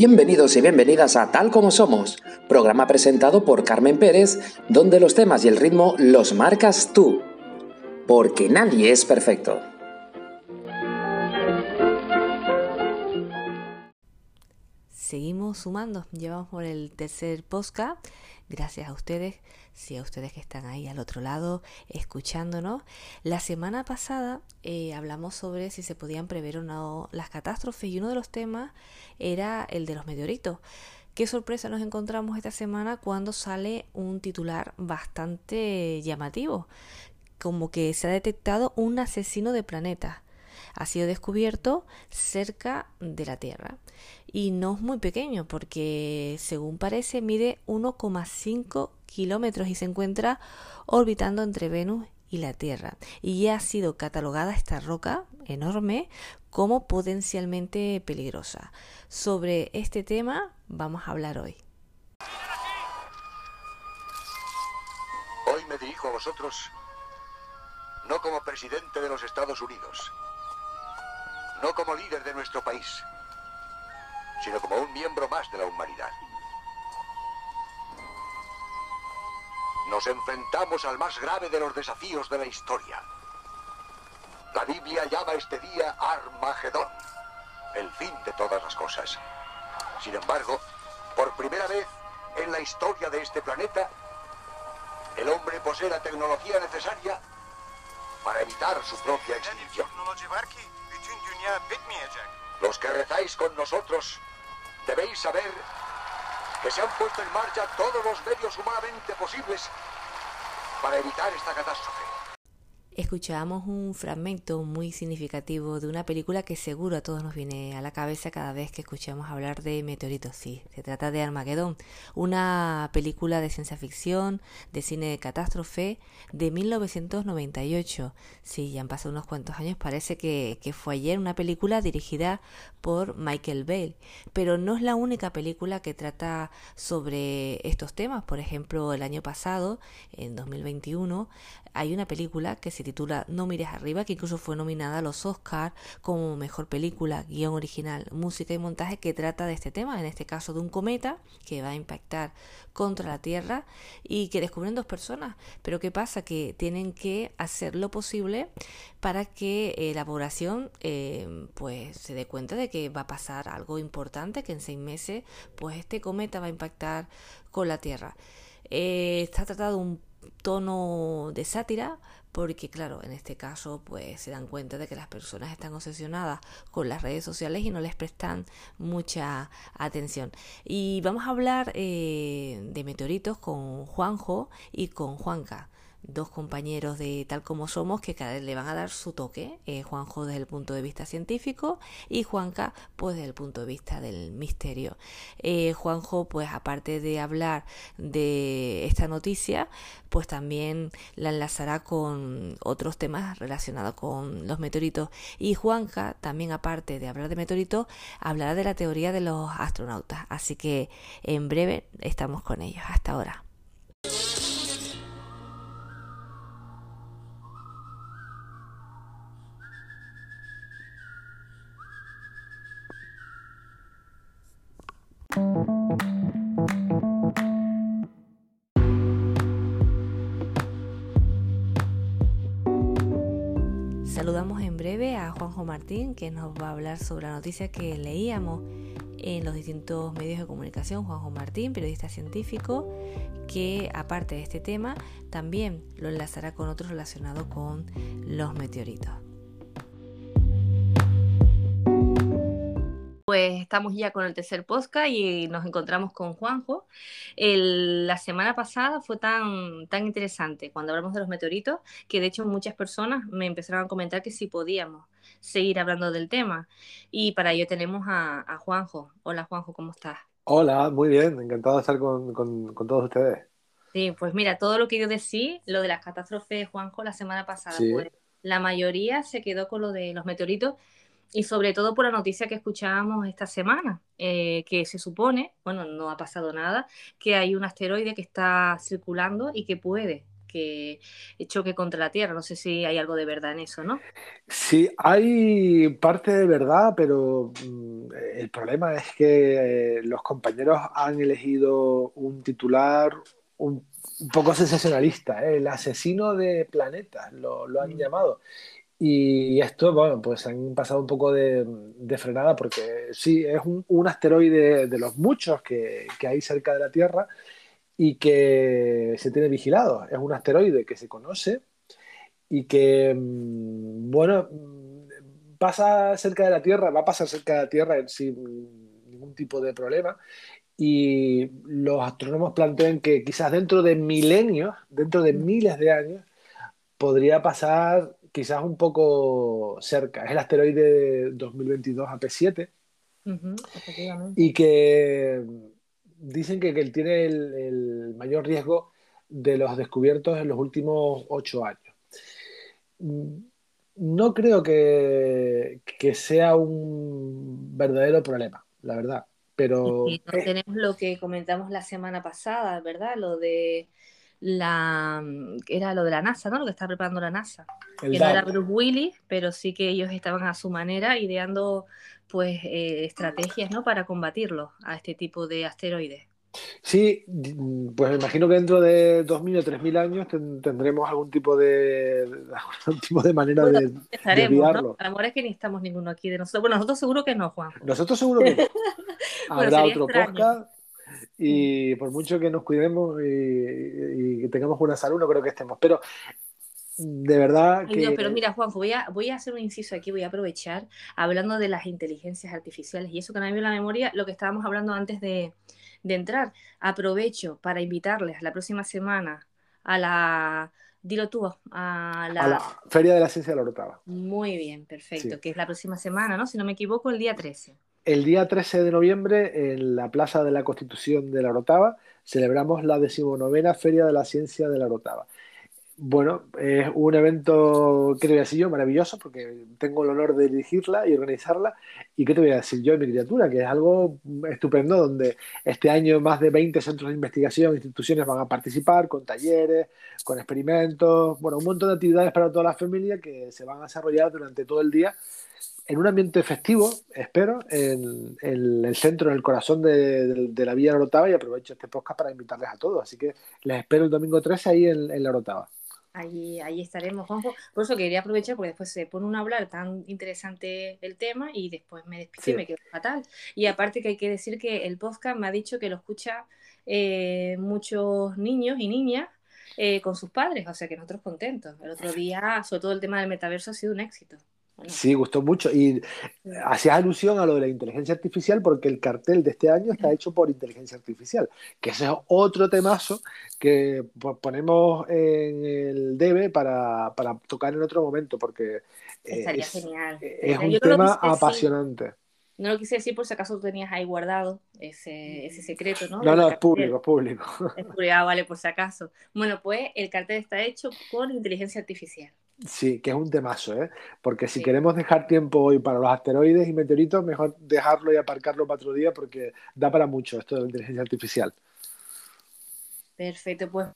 Bienvenidos y bienvenidas a Tal como Somos, programa presentado por Carmen Pérez, donde los temas y el ritmo los marcas tú. Porque nadie es perfecto. Seguimos sumando, llevamos por el tercer podcast. Gracias a ustedes, sí, a ustedes que están ahí al otro lado escuchándonos. La semana pasada eh, hablamos sobre si se podían prever o no las catástrofes y uno de los temas era el de los meteoritos. Qué sorpresa nos encontramos esta semana cuando sale un titular bastante llamativo, como que se ha detectado un asesino de planetas ha sido descubierto cerca de la Tierra. Y no es muy pequeño porque, según parece, mide 1,5 kilómetros y se encuentra orbitando entre Venus y la Tierra. Y ya ha sido catalogada esta roca enorme como potencialmente peligrosa. Sobre este tema vamos a hablar hoy. Hoy me dirijo a vosotros no como presidente de los Estados Unidos, no como líder de nuestro país, sino como un miembro más de la humanidad. Nos enfrentamos al más grave de los desafíos de la historia. La Biblia llama este día Armagedón, el fin de todas las cosas. Sin embargo, por primera vez en la historia de este planeta, el hombre posee la tecnología necesaria para evitar su propia extinción. Los que rezáis con nosotros debéis saber que se han puesto en marcha todos los medios humanamente posibles para evitar esta catástrofe escuchábamos un fragmento muy significativo de una película que seguro a todos nos viene a la cabeza cada vez que escuchamos hablar de meteoritos. Sí, se trata de Armageddon, una película de ciencia ficción, de cine de catástrofe de 1998. Sí, ya han pasado unos cuantos años, parece que, que fue ayer una película dirigida por Michael Bale, pero no es la única película que trata sobre estos temas. Por ejemplo, el año pasado, en 2021, hay una película que se titula No mires arriba, que incluso fue nominada a los Oscars como mejor película, guion original, música y montaje que trata de este tema, en este caso de un cometa que va a impactar contra la Tierra y que descubren dos personas. Pero ¿qué pasa? Que tienen que hacer lo posible para que eh, la población eh, pues se dé cuenta de que va a pasar algo importante, que en seis meses pues este cometa va a impactar con la Tierra. Eh, está tratado un tono de sátira porque claro, en este caso pues se dan cuenta de que las personas están obsesionadas con las redes sociales y no les prestan mucha atención. Y vamos a hablar eh, de meteoritos con Juanjo y con Juanca dos compañeros de Tal como Somos que cada vez le van a dar su toque, eh, Juanjo desde el punto de vista científico y Juanca pues desde el punto de vista del misterio. Eh, Juanjo pues aparte de hablar de esta noticia pues también la enlazará con otros temas relacionados con los meteoritos y Juanca también aparte de hablar de meteoritos hablará de la teoría de los astronautas así que en breve estamos con ellos hasta ahora. Saludamos en breve a Juanjo Martín, que nos va a hablar sobre la noticia que leíamos en los distintos medios de comunicación. Juanjo Martín, periodista científico, que aparte de este tema, también lo enlazará con otros relacionados con los meteoritos. Pues estamos ya con el tercer podcast y nos encontramos con Juanjo. la semana pasada fue tan, tan interesante cuando hablamos de los meteoritos que de hecho muchas personas me empezaron a comentar que si podíamos seguir hablando del tema. Y para ello tenemos a, Juanjo. Hola Juanjo, ¿cómo estás? Hola, muy bien, encantado de estar con, todos ustedes. Sí, pues mira, todo lo que yo decía, lo de las catástrofes, Juanjo, la semana pasada, pues la mayoría se quedó con lo de los meteoritos y sobre todo por la noticia que escuchábamos esta semana, eh, que se supone, bueno, no ha pasado nada, que hay un asteroide que está circulando y que puede que choque contra la Tierra. No sé si hay algo de verdad en eso, ¿no? Sí, hay parte de verdad, pero mm, el problema es que eh, los compañeros han elegido un titular un, poco sensacionalista, ¿eh? el asesino de planetas, lo, han mm. llamado. Y esto, bueno, pues han pasado un poco de, frenada porque sí, es un, asteroide de los muchos que, que, hay cerca de la Tierra y que se tiene vigilado. Es un asteroide que se conoce y que, mm, bueno, mm, pasa cerca de la Tierra, va a pasar cerca de la Tierra sin ningún tipo de problema. Y los astrónomos plantean que quizás dentro de milenios, dentro de miles de años, podría pasar quizás un poco cerca. Es el asteroide 2022 AP7. y que dicen que, que él tiene el, mayor riesgo de los descubiertos en los últimos ocho años. No creo que, que sea un verdadero problema, la verdad. Pero... Y no tenemos lo que comentamos la semana pasada, ¿verdad? Lo de la era lo de la NASA, ¿no? Lo que está preparando la NASA. que no era Bruce Willis, pero sí que ellos estaban a su manera ideando pues eh, estrategias, ¿no? Para combatirlo a este tipo de asteroides. Sí, pues me imagino que dentro de 2.000 o 3.000 años tendremos algún tipo de algún tipo de manera de, de ¿no? A lo es que ni estamos ninguno aquí de nosotros. Bueno, nosotros seguro que no, Juan. Nosotros seguro que no. Habrá otro podcast y por mucho que nos cuidemos y, que tengamos buena salud, no creo que estemos. Pero de verdad que... pero mira, Juanjo, voy a, voy a hacer un inciso aquí, voy a aprovechar, hablando de las inteligencias artificiales y eso que me viene la memoria, lo que estábamos hablando antes de, de entrar. Aprovecho para invitarles la próxima semana a la Dilo tú, a la... Feria de la Ciencia de la Orotava. Muy bien, perfecto, que es la próxima semana, ¿no? Si no me equivoco, el día 13 el día 13 de noviembre, en la Plaza de la Constitución de la Rotava, celebramos la decimonovena Feria de la Ciencia de la Rotava. Bueno, es un evento, ¿qué te voy a decir yo? Maravilloso, porque tengo el honor de dirigirla y organizarla. ¿Y qué te voy a decir yo, mi criatura? Que es algo estupendo, donde este año más de 20 centros de investigación, instituciones van a participar con talleres, con experimentos, bueno, un montón de actividades para toda la familia que se van a desarrollar durante todo el día en un ambiente festivo, espero, en, el centro, en el corazón de, la Villa Orotava y aprovecho este podcast para invitarles a todos. Así que les espero el domingo 13 ahí en, la Orotava. Ahí, ahí estaremos, Juanjo. Por eso quería aprovechar, porque después se pone un hablar tan interesante el tema y después me despido y me quedo fatal. Y aparte que hay que decir que el podcast me ha dicho que lo escucha eh, muchos niños y niñas eh, con sus padres, o sea que nosotros contentos. El otro día, sobre todo el tema del metaverso, ha sido un éxito. Sí, gustó mucho. Y hacías alusión a lo de la inteligencia artificial porque el cartel de este año está hecho por inteligencia artificial, que ese es otro temazo que ponemos en el debe para, tocar en otro momento porque eh, es, genial. es un tema apasionante. No lo quise decir por si acaso tú tenías ahí guardado ese, ese secreto, ¿no? No, no, es público, es público. Es público, ah, vale, por si acaso. Bueno, pues el cartel está hecho con inteligencia artificial. Sí, que es un temazo, ¿eh? Porque si queremos dejar tiempo hoy para los asteroides y meteoritos, mejor dejarlo y aparcarlo para otro día porque da para mucho esto de la inteligencia artificial. Perfecto, pues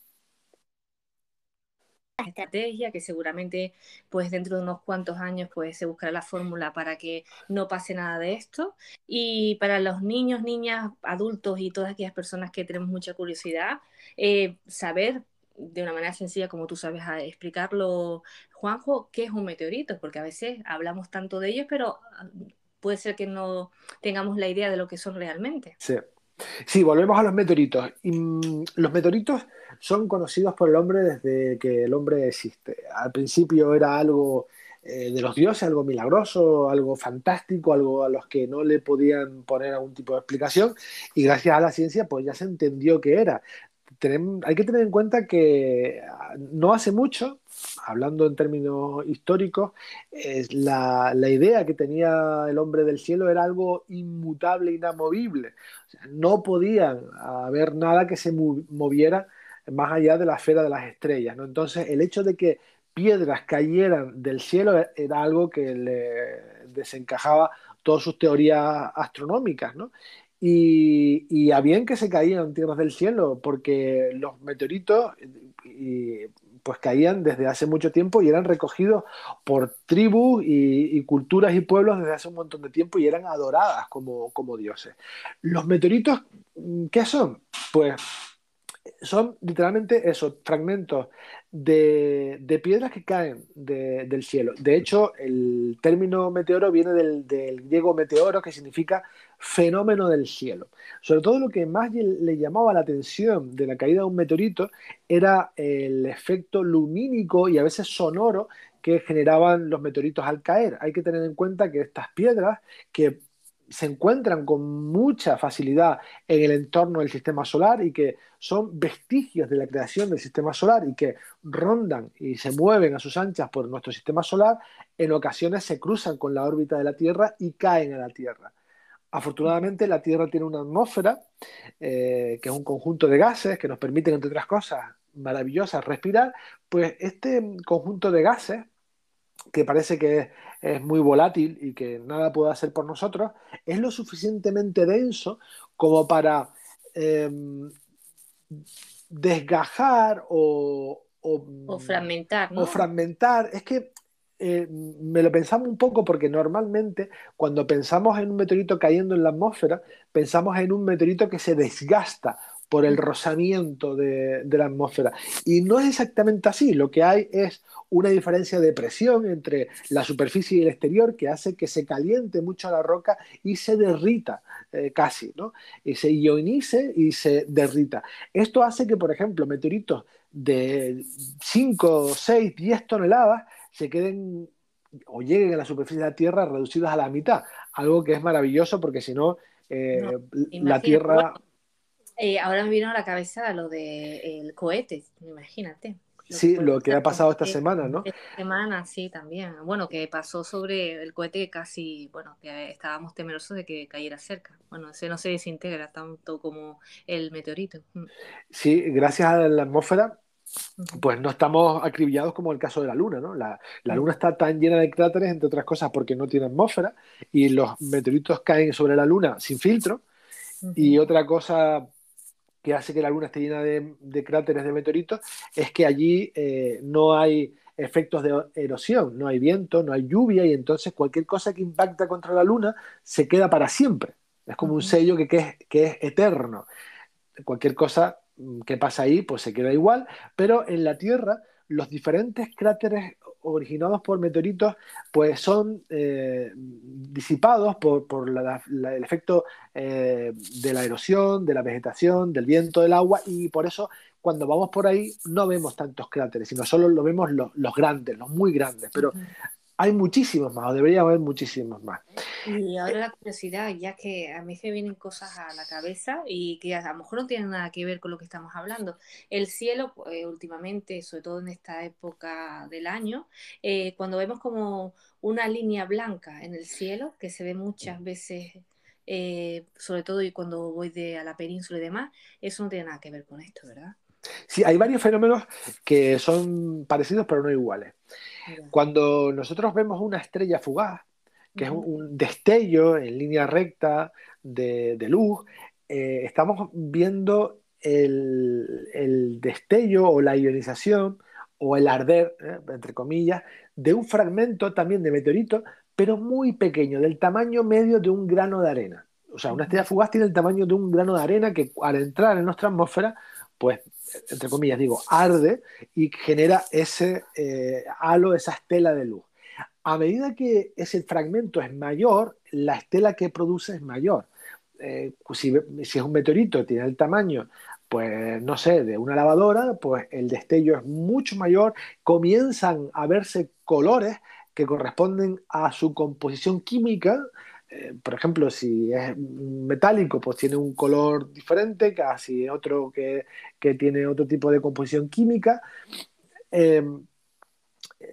estrategia que seguramente pues dentro de unos cuantos años pues se buscará la fórmula para que no pase nada de esto y para los niños, niñas, adultos y todas aquellas personas que tenemos mucha curiosidad eh, saber de una manera sencilla, como tú sabes explicarlo, Juanjo, qué es un meteorito, porque a veces hablamos tanto de ellos, pero ah, puede ser que no tengamos la idea de lo que son realmente. Sí. Sí, volvemos a los meteoritos. Mm, los meteoritos son conocidos por el hombre desde que el hombre existe. Al principio era algo eh, de los dioses, algo milagroso, algo fantástico, algo a los que no le podían poner algún tipo de explicación y gracias a la ciencia pues ya se entendió que era hay que tener en cuenta que ah, no hace mucho, hablando en términos históricos, la, idea que tenía el hombre del cielo era algo inmutable, inamovible. no podía haber nada que se moviera más allá de la esfera de las estrellas. ¿no? Entonces, el hecho de que piedras cayeran del cielo e, era algo que le desencajaba todas sus teorías astronómicas. ¿no? Y, a bien que se caían tierras del cielo, porque los meteoritos pues caían desde hace mucho tiempo y eran recogidos por tribus y, culturas y pueblos desde hace un montón de tiempo y eran adoradas como, como dioses. Los meteoritos, ¿qué son? Pues son literalmente esos fragmentos de, piedras que caen del cielo. De hecho, el término meteoro viene del, griego meteoro, que significa fenómeno del cielo. Sobre todo lo que más le llamaba la atención de la caída de un meteorito era el efecto lumínico y a veces sonoro que generaban los meteoritos al caer. Hay que tener en cuenta que estas piedras, que se encuentran con mucha facilidad en el entorno del sistema solar y que son vestigios de la creación del sistema solar y que rondan y se mueven a sus anchas por nuestro sistema solar, en ocasiones se cruzan con la órbita de la Tierra y caen a la Tierra. Afortunadamente la Tierra tiene una atmósfera, eh, que es un conjunto de gases que nos permiten, entre otras cosas maravillosas, respirar, pues este conjunto de gases que parece que es, muy volátil y que nada puede hacer por nosotros, es lo suficientemente denso como para em, desgajar o, o, fragmentar. O fragmentar. Es que eh, me lo pensamos un poco porque normalmente cuando pensamos en un meteorito cayendo en la atmósfera, pensamos en un meteorito que se desgasta por el rozamiento de, la atmósfera. Y no es exactamente así, lo que hay es una diferencia de presión entre la superficie y el exterior que hace que se caliente mucho la roca y se derrita eh, casi, ¿no? Y se ionice y se derrita. Esto hace que, por ejemplo, meteoritos de 5, 6, 10 toneladas se queden o lleguen a la superficie de la Tierra reducidas a la mitad, algo que es maravilloso porque si no, eh, la Tierra... Eh, ahora me vino a la cabeza lo del de, cohete, imagínate. sí, lo que ha pasado esta semana, ¿no? Esta semana, sí, también. Bueno, que pasó sobre el cohete que casi, bueno, que estábamos temerosos de que cayera cerca. Bueno, ese no se desintegra tanto como el meteorito. Sí, gracias a la atmósfera, pues no estamos acribillados como el caso de la Luna, ¿no? La, la, Luna está tan llena de cráteres, entre otras cosas, porque no tiene atmósfera, y los meteoritos caen sobre la Luna sin filtro. Y otra cosa que hace que la Luna esté llena de, cráteres de meteoritos es que allí eh, no hay efectos de erosión, no hay viento, no hay lluvia y entonces cualquier cosa que impacta contra la Luna se queda para siempre. Es como un sello que, es, que es eterno. Cualquier cosa mm, que pasa ahí pues se queda igual, pero en la Tierra los diferentes cráteres originados por meteoritos, pues son eh, disipados por, el efecto eh, de la erosión, de la vegetación, del viento, del agua, y por eso cuando vamos por ahí no vemos tantos cráteres, sino solo lo vemos los grandes, los muy grandes. Pero hay muchísimos más, o debería haber muchísimos más. Y ahora la curiosidad, ya que a mí se vienen cosas a la cabeza y que a lo mejor no tienen nada que ver con lo que estamos hablando. El cielo, pues, últimamente, sobre todo en esta época del año, eh, cuando vemos como una línea blanca en el cielo, que se ve muchas veces, eh, sobre todo y cuando voy de, a la península y demás, eso no tiene nada que ver con esto, ¿verdad? Sí, hay varios fenómenos que son parecidos pero no iguales. Cuando nosotros vemos una estrella fugaz, que es un, destello en línea recta de, luz, eh, estamos viendo el, destello o la ionización o el arder, eh, entre comillas, de un fragmento también de meteorito, pero muy pequeño, del tamaño medio de un grano de arena. O sea, una estrella fugaz tiene el tamaño de un grano de arena que al entrar en nuestra atmósfera, pues entre comillas digo, arde y genera ese eh, halo, esa estela de luz. A medida que ese fragmento es mayor, la estela que produce es mayor. Eh, si, es un meteorito, tiene el tamaño, pues no sé, de una lavadora, pues el destello es mucho mayor, comienzan a verse colores que corresponden a su composición química eh, por ejemplo, si es metálico, pues tiene un color diferente, casi otro que, tiene otro tipo de composición química. Em,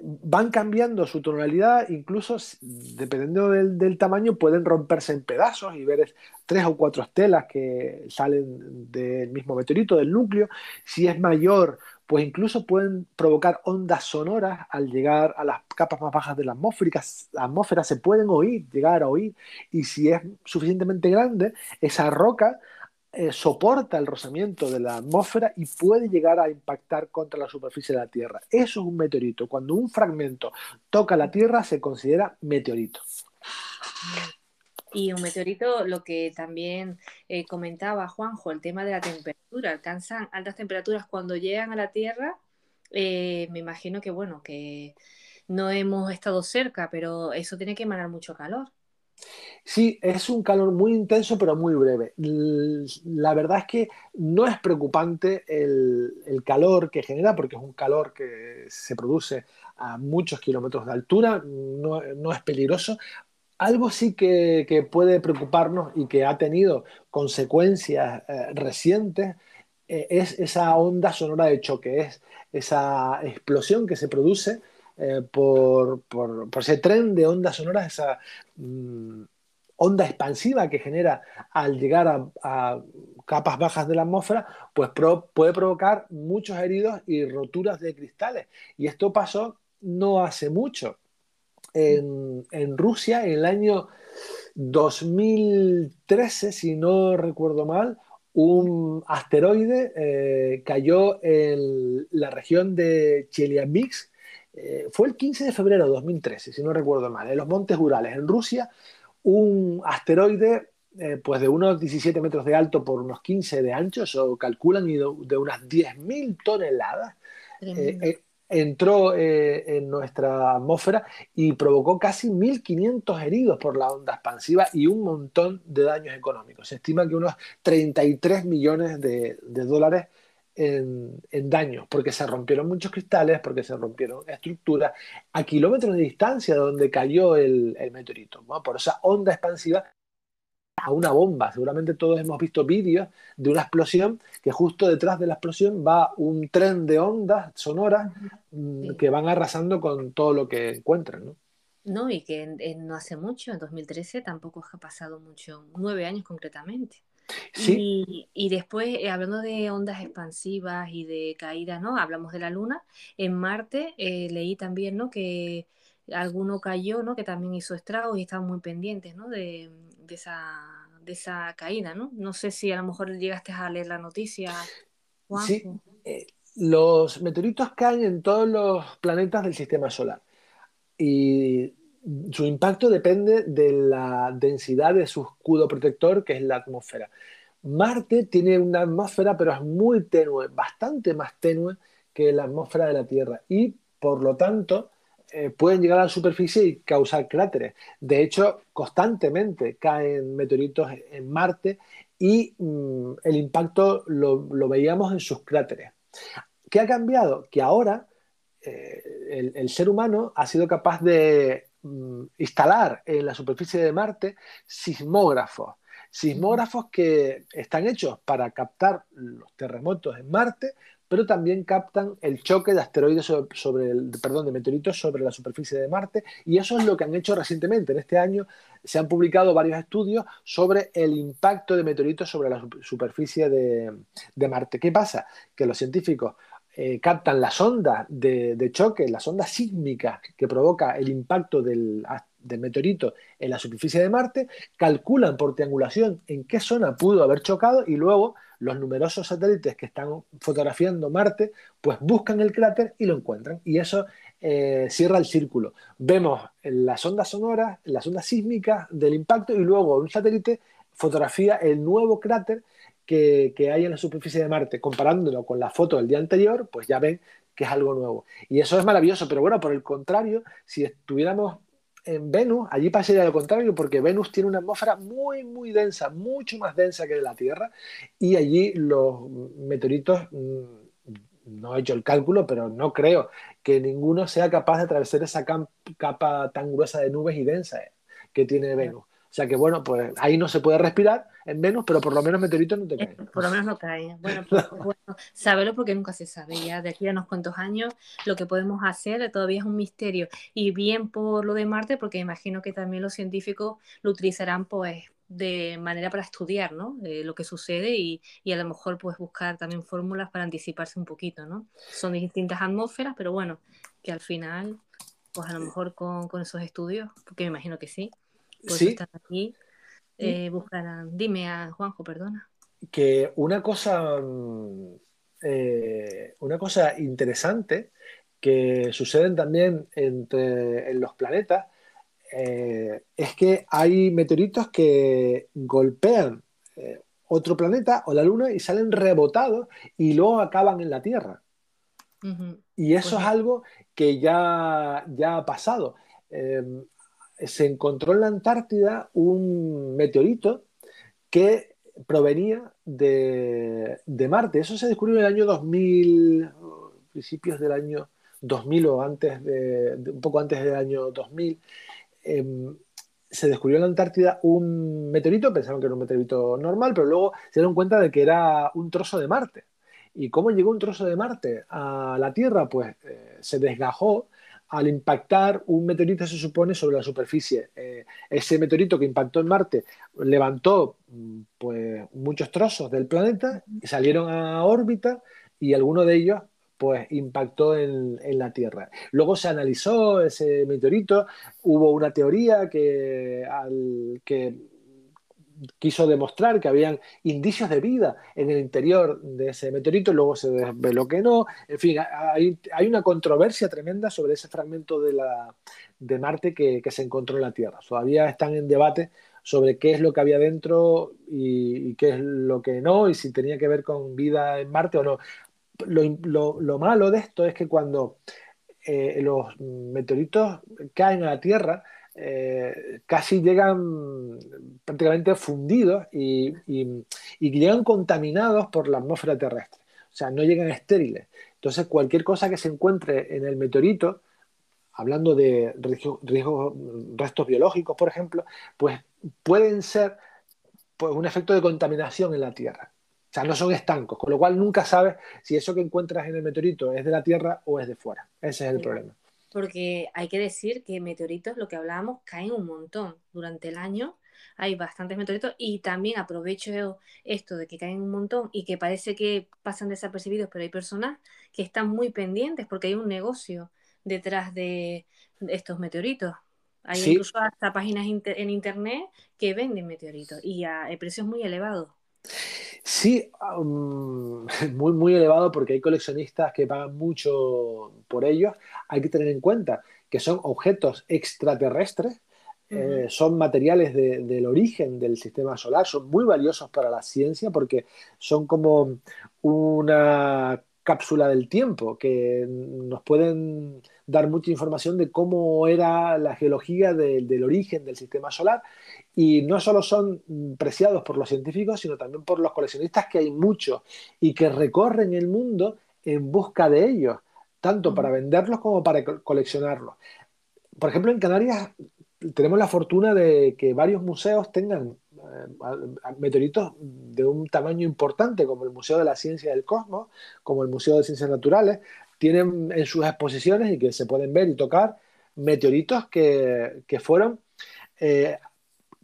van cambiando su tonalidad, incluso dependiendo del, tamaño, pueden romperse en pedazos y ver tres o cuatro estelas que salen del mismo meteorito, del núcleo. Si es mayor, pues incluso pueden provocar ondas sonoras al llegar a las capas más bajas de la atmósfera. La atmósfera se pueden oír, llegar a oír, y si es suficientemente grande, esa roca eh, soporta el rozamiento de la atmósfera y puede llegar a impactar contra la superficie de la Tierra. Eso es un meteorito. Cuando un fragmento toca la Tierra se considera meteorito. Y un meteorito, lo que también eh, comentaba Juanjo, el tema de la temperatura, alcanzan altas temperaturas cuando llegan a la Tierra. Eh, me imagino que, bueno, que no hemos estado cerca, pero eso tiene que emanar mucho calor. Sí, es un calor muy intenso, pero muy breve. La verdad es que no es preocupante el, calor que genera, porque es un calor que se produce a muchos kilómetros de altura, no, no es peligroso, algo sí que, puede preocuparnos y que ha tenido consecuencias eh, recientes eh, es esa onda sonora de choque, es esa explosión que se produce eh, por, ese tren de ondas sonoras, esa mm, onda expansiva que genera al llegar a, capas bajas de la atmósfera, pues puede provocar muchos heridos y roturas de cristales. Y esto pasó no hace mucho en, Rusia en el año 2013, si no recuerdo mal, un asteroide eh, cayó en la región de Chelyabinsk. Eh, fue el 15 de febrero de 2013, si no recuerdo mal, en los Montes Urales, en Rusia, un asteroide eh, pues de unos 17 metros de alto por unos 15 de ancho, o calculan de, de unas 10.000 toneladas entró eh, en nuestra atmósfera y provocó casi 1.500 heridos por la onda expansiva y un montón de daños económicos. Se estima que unos 33 millones de, dólares en, daños, porque se rompieron muchos cristales, porque se rompieron estructuras a kilómetros de distancia de donde cayó el, meteorito. Por esa onda expansiva a una bomba. Seguramente todos hemos visto vídeos de una explosión que justo detrás de la explosión va un tren de ondas sonoras mm, que van arrasando con todo lo que encuentran. ¿no? No, y que no hace mucho, en 2013 tampoco ha pasado mucho, nueve años concretamente. Sí. Y, después, eh, hablando de ondas expansivas y de caídas, ¿no? Hablamos de la Luna. En Marte eh, leí también, ¿no? Que alguno cayó, ¿no? Que también hizo estragos y estaban muy pendientes, ¿no? De, de esa, de esa caída, ¿no? No sé si a lo mejor llegaste a leer la noticia. Sí, eh, los meteoritos caen en todos los planetas del sistema solar y su impacto depende de la densidad de su escudo protector, que es la atmósfera. Marte tiene una atmósfera, pero es muy tenue, bastante más tenue que la atmósfera de la Tierra y por lo tanto eh, pueden llegar a la superficie y causar cráteres. De hecho, constantemente caen meteoritos en Marte y mm, el impacto lo, veíamos en sus cráteres. ¿Qué ha cambiado? Que ahora eh, el, ser humano ha sido capaz de mm, instalar en la superficie de Marte sismógrafos. Sismógrafos que están hechos para captar los terremotos en Marte, pero también captan el choque de asteroides sobre, el, perdón, de meteoritos sobre la superficie de Marte y eso es lo que han hecho recientemente. En este año se han publicado varios estudios sobre el impacto de meteoritos sobre la superficie de, Marte. ¿Qué pasa? Que los científicos eh, captan las ondas de, choque, las ondas sísmicas que provoca el impacto del, del, meteorito en la superficie de Marte, calculan por triangulación en qué zona pudo haber chocado y luego los numerosos satélites que están fotografiando Marte, pues buscan el cráter y lo encuentran. Y eso eh, cierra el círculo. Vemos las ondas sonoras, las ondas sísmicas del impacto y luego un satélite fotografía el nuevo cráter que, que, hay en la superficie de Marte. Comparándolo con la foto del día anterior, pues ya ven que es algo nuevo. Y eso es maravilloso, pero bueno, por el contrario, si estuviéramos en Venus, allí pasaría lo contrario, porque Venus tiene una atmósfera muy, muy densa, mucho más densa que la Tierra, y allí los meteoritos, mm, no he hecho el cálculo, pero no creo que ninguno sea capaz de atravesar esa capa tan gruesa de nubes y densa que tiene Venus. O sea que bueno, pues ahí no se puede respirar en menos, pero por lo menos meteoritos no te caen. Por lo menos no caen. Bueno, pues, bueno, saberlo porque nunca se sabe. Ya de aquí a unos cuantos años lo que podemos hacer todavía es un misterio. Y bien por lo de Marte, porque imagino que también los científicos lo utilizarán pues de manera para estudiar ¿no? Eh, lo que sucede y, y, a lo mejor pues buscar también fórmulas para anticiparse un poquito, ¿no? Son distintas atmósferas, pero bueno, que al final, pues a lo mejor con, con esos estudios, porque me imagino que sí, pues Sí. están aquí, eh, buscarán. Dime a Juanjo, perdona. que una cosa, mm, eh, una cosa interesante que suceden también entre, en los planetas eh, es que hay meteoritos que golpean otro planeta o la Luna y salen rebotados y luego acaban en la Tierra. Y eso Pues es algo que ya, ya ha pasado. Eh, se encontró en la Antártida un meteorito que provenía de, de Marte. Eso se descubrió en el año 2000, o principios del año 2000 o antes de, un poco antes del año 2000. Eh, se descubrió en la Antártida un meteorito, pensaban que era un meteorito normal, pero luego se dieron cuenta de que era un trozo de Marte. ¿Y cómo llegó un trozo de Marte a la Tierra? Pues eh, se desgajó al impactar un meteorito, se supone, sobre la superficie. Eh, ese meteorito que impactó en Marte levantó mm, pues, muchos trozos del planeta y salieron a órbita y alguno de ellos pues impactó en, en la Tierra. Luego se analizó ese meteorito, hubo una teoría que, al, que quiso demostrar que habían indicios de vida en el interior de ese meteorito, luego se desveló que no. En fin, hay, una controversia tremenda sobre ese fragmento de, Marte que, se encontró en la Tierra. Todavía están en debate sobre qué es lo que había dentro y, qué es lo que no, y si tenía que ver con vida en Marte o no. Lo malo de esto es que cuando eh, los meteoritos caen a la Tierra, eh, casi llegan prácticamente fundidos y, y, y, llegan contaminados por la atmósfera terrestre. O sea, no llegan estériles. Entonces, cualquier cosa que se encuentre en el meteorito, hablando de riesgos, riesgo, restos biológicos, por ejemplo, pues pueden ser pues, un efecto de contaminación en la Tierra. O sea, no son estancos, con lo cual nunca sabes si eso que encuentras en el meteorito es de la Tierra o es de fuera. Ese es el problema. Porque hay que decir que meteoritos, lo que hablábamos, caen un montón durante el año. Hay bastantes meteoritos y también aprovecho esto de que caen un montón y que parece que pasan desapercibidos, pero hay personas que están muy pendientes porque hay un negocio detrás de estos meteoritos. Hay sí. incluso hasta páginas inter en internet que venden meteoritos y a precios muy elevados. Sí, um, muy, muy elevado porque hay coleccionistas que pagan mucho por ellos. Hay que tener en cuenta que son objetos extraterrestres, uh -huh. eh, son materiales de, del origen del sistema solar, son muy valiosos para la ciencia porque son como una cápsula del tiempo que nos pueden dar mucha información de cómo era la geología de, del origen del sistema solar y no solo son preciados por los científicos, sino también por los coleccionistas, que hay muchos y que recorren el mundo en busca de ellos, tanto para venderlos como para coleccionarlos. Por ejemplo, en Canarias tenemos la fortuna de que varios museos tengan eh, meteoritos de un tamaño importante, como el Museo de la Ciencia del Cosmos, como el Museo de Ciencias Naturales, tienen en sus exposiciones y que se pueden ver y tocar meteoritos que, que fueron eh,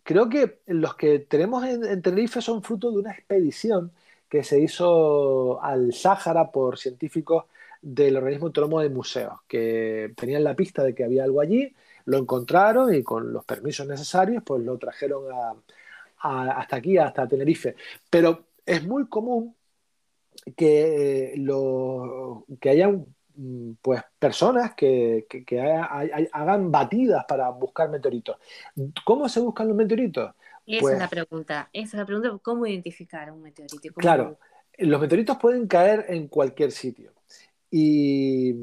creo que los que tenemos en, en, Tenerife son fruto de una expedición que se hizo al Sáhara por científicos del organismo autónomo de museos, que tenían la pista de que había algo allí, lo encontraron y con los permisos necesarios, pues lo trajeron hasta aquí, hasta Tenerife. Pero es muy común que, lo, que hayan pues personas que, que, que hagan batidas para buscar meteoritos. ¿Cómo se buscan los meteoritos? Esa pues, es la pregunta. Esa es la pregunta. ¿Cómo identificar un meteorito? ¿Cómo claro, los meteoritos pueden caer en cualquier sitio. Y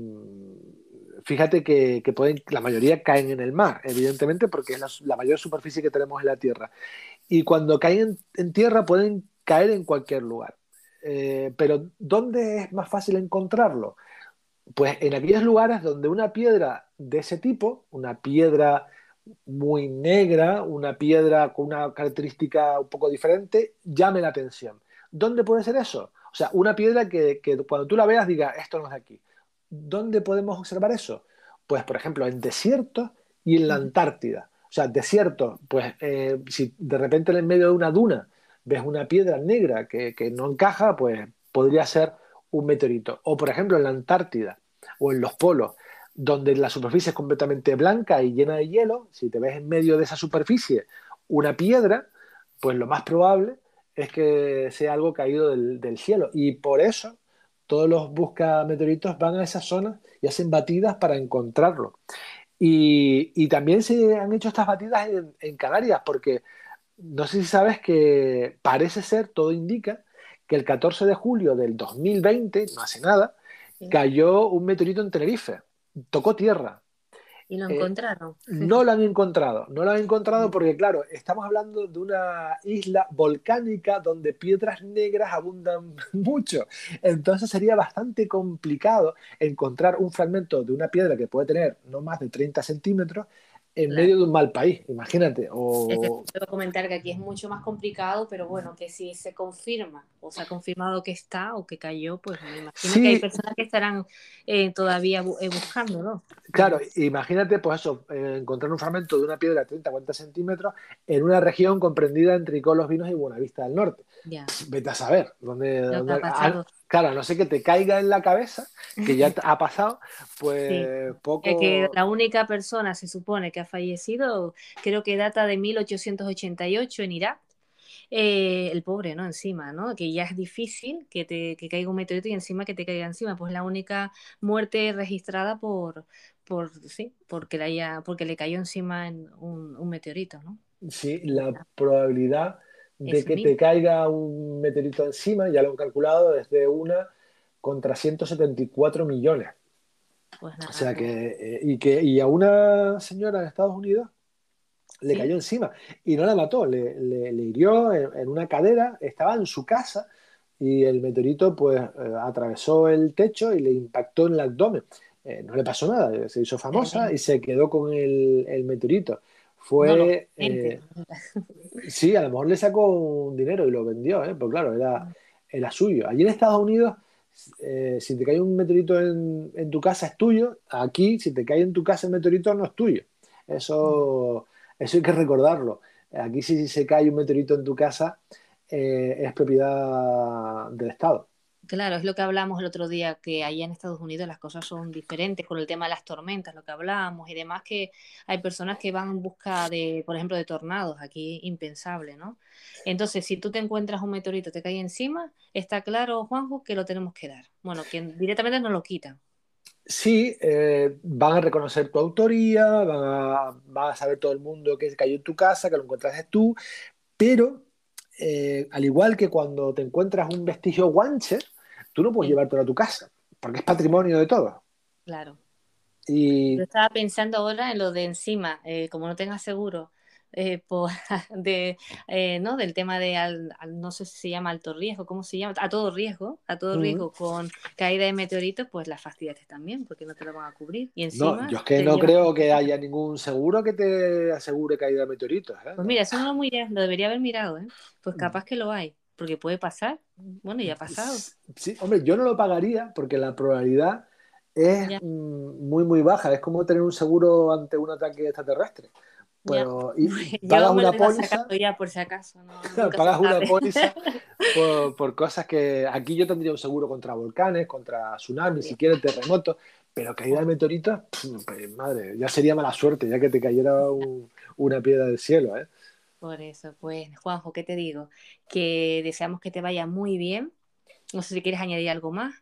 fíjate que, que, pueden, la mayoría caen en el mar, evidentemente, porque es la, la mayor superficie que tenemos en la Tierra. Y cuando caen en, en tierra pueden caer en cualquier lugar. Eh, pero ¿dónde es más fácil encontrarlo? Pues en aquellos lugares donde una piedra de ese tipo, una piedra muy negra, una piedra con una característica un poco diferente, llame la atención. ¿Dónde puede ser eso? O sea, una piedra que, que cuando tú la veas diga, esto no es de aquí. ¿Dónde podemos observar eso? Pues, por ejemplo, en desiertos y en la Antártida. O sea, desierto, pues eh, si de repente en medio de una duna ves una piedra negra que, que no encaja, pues podría ser un meteorito. O por ejemplo en la Antártida o en los polos, donde la superficie es completamente blanca y llena de hielo, si te ves en medio de esa superficie una piedra, pues lo más probable es que sea algo caído del, cielo. Y por eso todos los busca meteoritos van a esas zonas y hacen batidas para encontrarlo. Y, también se han hecho estas batidas en, en, Canarias, porque no sé si sabes que parece ser, todo indica, que el 14 de julio del 2020, no hace nada, cayó un meteorito en Tenerife, tocó tierra. ¿Y lo eh, encontraron? no lo han encontrado, no lo han encontrado porque, claro, estamos hablando de una isla volcánica donde piedras negras abundan mucho. Entonces sería bastante complicado encontrar un fragmento de una piedra que puede tener no más de 30 centímetros en medio de un mal país, imagínate. O... Es comentar que aquí es mucho más complicado, pero bueno, que si se confirma o se ha confirmado que está o que cayó, pues me imagino que hay personas que estarán eh, todavía eh, buscando, ¿no? Claro, imagínate, pues eso, eh, encontrar un fragmento de una piedra de 30 40 centímetros en una región comprendida entre Colos Vinos y Buenavista del Norte. Vete a saber dónde, dónde claro, no sé que te caiga en la cabeza, que ya ha pasado, pues poco... Es que la única persona se supone que ha fallecido, creo que data de 1888 en Irak, eh, el pobre, ¿no? Encima, ¿no? Que ya es difícil que te que caiga un meteorito y encima que te caiga encima, pues la única muerte registrada por, por sí, porque le, haya, porque le cayó encima un, un meteorito, ¿no? Sí, la probabilidad de que te caiga un meteorito encima, ya lo han calculado, desde una contra 174 millones. Pues o sea que, eh, y que, y a una señora en Estados Unidos le cayó encima y no la mató, le, le, hirió en, una cadera, estaba en su casa y el meteorito pues eh, atravesó el techo y le impactó en el abdomen. Eh, no le pasó nada, se hizo famosa y se quedó con el, el meteorito. Fue. Eh, sí, a lo mejor le sacó un dinero y lo vendió, ¿eh? Pues claro, era, era suyo. Allí en Estados Unidos, eh, si te cae un meteorito en, tu casa es tuyo. Aquí, si te cae en tu casa el meteorito, no es tuyo. Eso, eso hay que recordarlo. Aquí, si se cae un meteorito en tu casa, eh, es propiedad del Estado. Claro, es lo que hablamos el otro día, que allá en Estados Unidos las cosas son diferentes con el tema de las tormentas, lo que hablamos y demás, que hay personas que van en busca de, por ejemplo, de tornados, aquí impensable, ¿no? Entonces, si tú te encuentras un meteorito, te cae encima, está claro, Juanjo, que lo tenemos que dar. Bueno, que directamente nos lo quitan. Sí, eh, van a reconocer tu autoría, van a, saber todo el mundo que cayó en tu casa, que lo encontraste tú, pero eh, al igual que cuando te encuentras un vestigio guanche, tú no puedes llevártelo a tu casa, porque es patrimonio de todos. Claro. Y... Yo estaba pensando ahora en lo de encima, eh, como no tengas seguro, eh, de, eh, ¿no? del tema de, al, no sé si se llama alto riesgo, ¿cómo se llama? A todo riesgo, a todo riesgo con caída de meteoritos, pues las fastidiaste también, porque no te lo van a cubrir. Y encima, no, yo es que no creo que haya ningún seguro que te asegure caída de meteoritos. Pues mira, eso no lo, lo debería haber mirado, ¿eh? pues capaz que lo hay porque puede pasar. Bueno, ya ha pasado. Sí, hombre, yo no lo pagaría porque la probabilidad es mm, muy, muy baja. Es como tener un seguro ante un ataque extraterrestre. Bueno, y pagas una póliza. Ya, por si acaso. pagas una póliza por, cosas que aquí yo tendría un seguro contra volcanes, contra tsunamis, si quieres terremotos, pero caída de meteoritos, pues, madre, ya sería mala suerte, ya que te cayera una piedra del cielo, ¿eh? Por eso, pues, Juanjo, ¿qué te digo? Que deseamos que te vaya muy bien. No sé si quieres añadir algo más.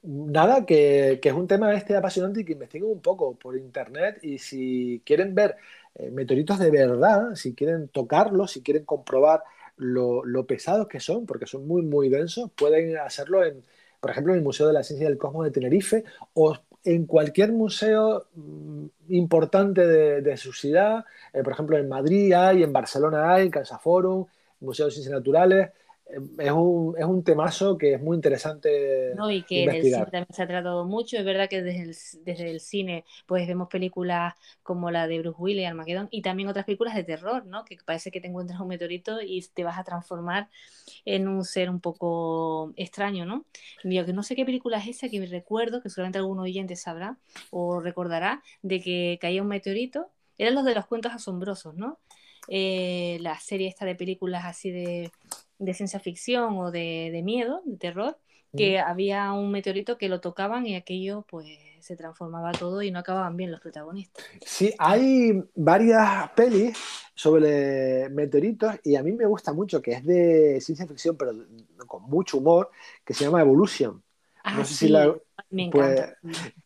Nada, que, es un tema este apasionante y que investiguen un poco por internet y si quieren ver eh, meteoritos de verdad, si quieren tocarlos, si quieren comprobar lo, lo, pesados que son, porque son muy, muy densos, pueden hacerlo en, por ejemplo, en el Museo de la Ciencia del Cosmos de Tenerife o en cualquier museo mm, importante de, su ciudad, eh, por ejemplo en Madrid hay, en Barcelona hay, Casa Forum, Museo de Ciencias Naturales, es un, es un temazo que es muy interesante. No, y que en el cine también se ha tratado mucho. Es verdad que desde el, desde el cine pues vemos películas como la de Bruce Willis y Armageddon y también otras películas de terror, ¿no? Que parece que te encuentras un meteorito y te vas a transformar en un ser un poco extraño, ¿no? Yo que no sé qué película es esa que me recuerdo, que seguramente algún oyente sabrá o recordará, de que caía un meteorito eran los de los cuentos asombrosos, ¿no? Eh, la serie esta de películas así de, ciencia ficción o de, miedo, de terror, que había un meteorito que lo tocaban y aquello pues se transformaba todo y no acababan bien los protagonistas. Sí, hay varias pelis sobre meteoritos y a mí me gusta mucho, que es de ciencia ficción, pero con mucho humor, que se llama Evolution. Ah, no sé si la, pues,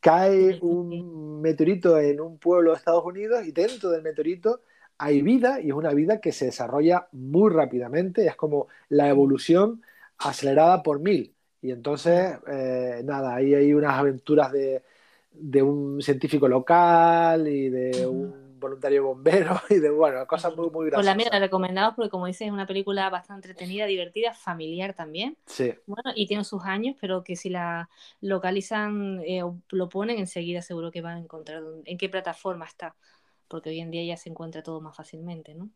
cae un meteorito en un pueblo de Estados Unidos y dentro del meteorito hay vida y es una vida que se desarrolla muy rápidamente, es como la evolución acelerada por mil. Y entonces, eh, nada, ahí hay unas aventuras de, de un científico local y de un voluntario bombero y de, bueno, cosas muy, muy graciosas. Pues la mía la recomendamos porque, como dices, es una película bastante entretenida, divertida, familiar también. Sí. Bueno, y tiene sus años, pero que si la localizan eh, o lo ponen, enseguida seguro que van a encontrar en qué plataforma está, porque hoy en día ya se encuentra todo más fácilmente, ¿no?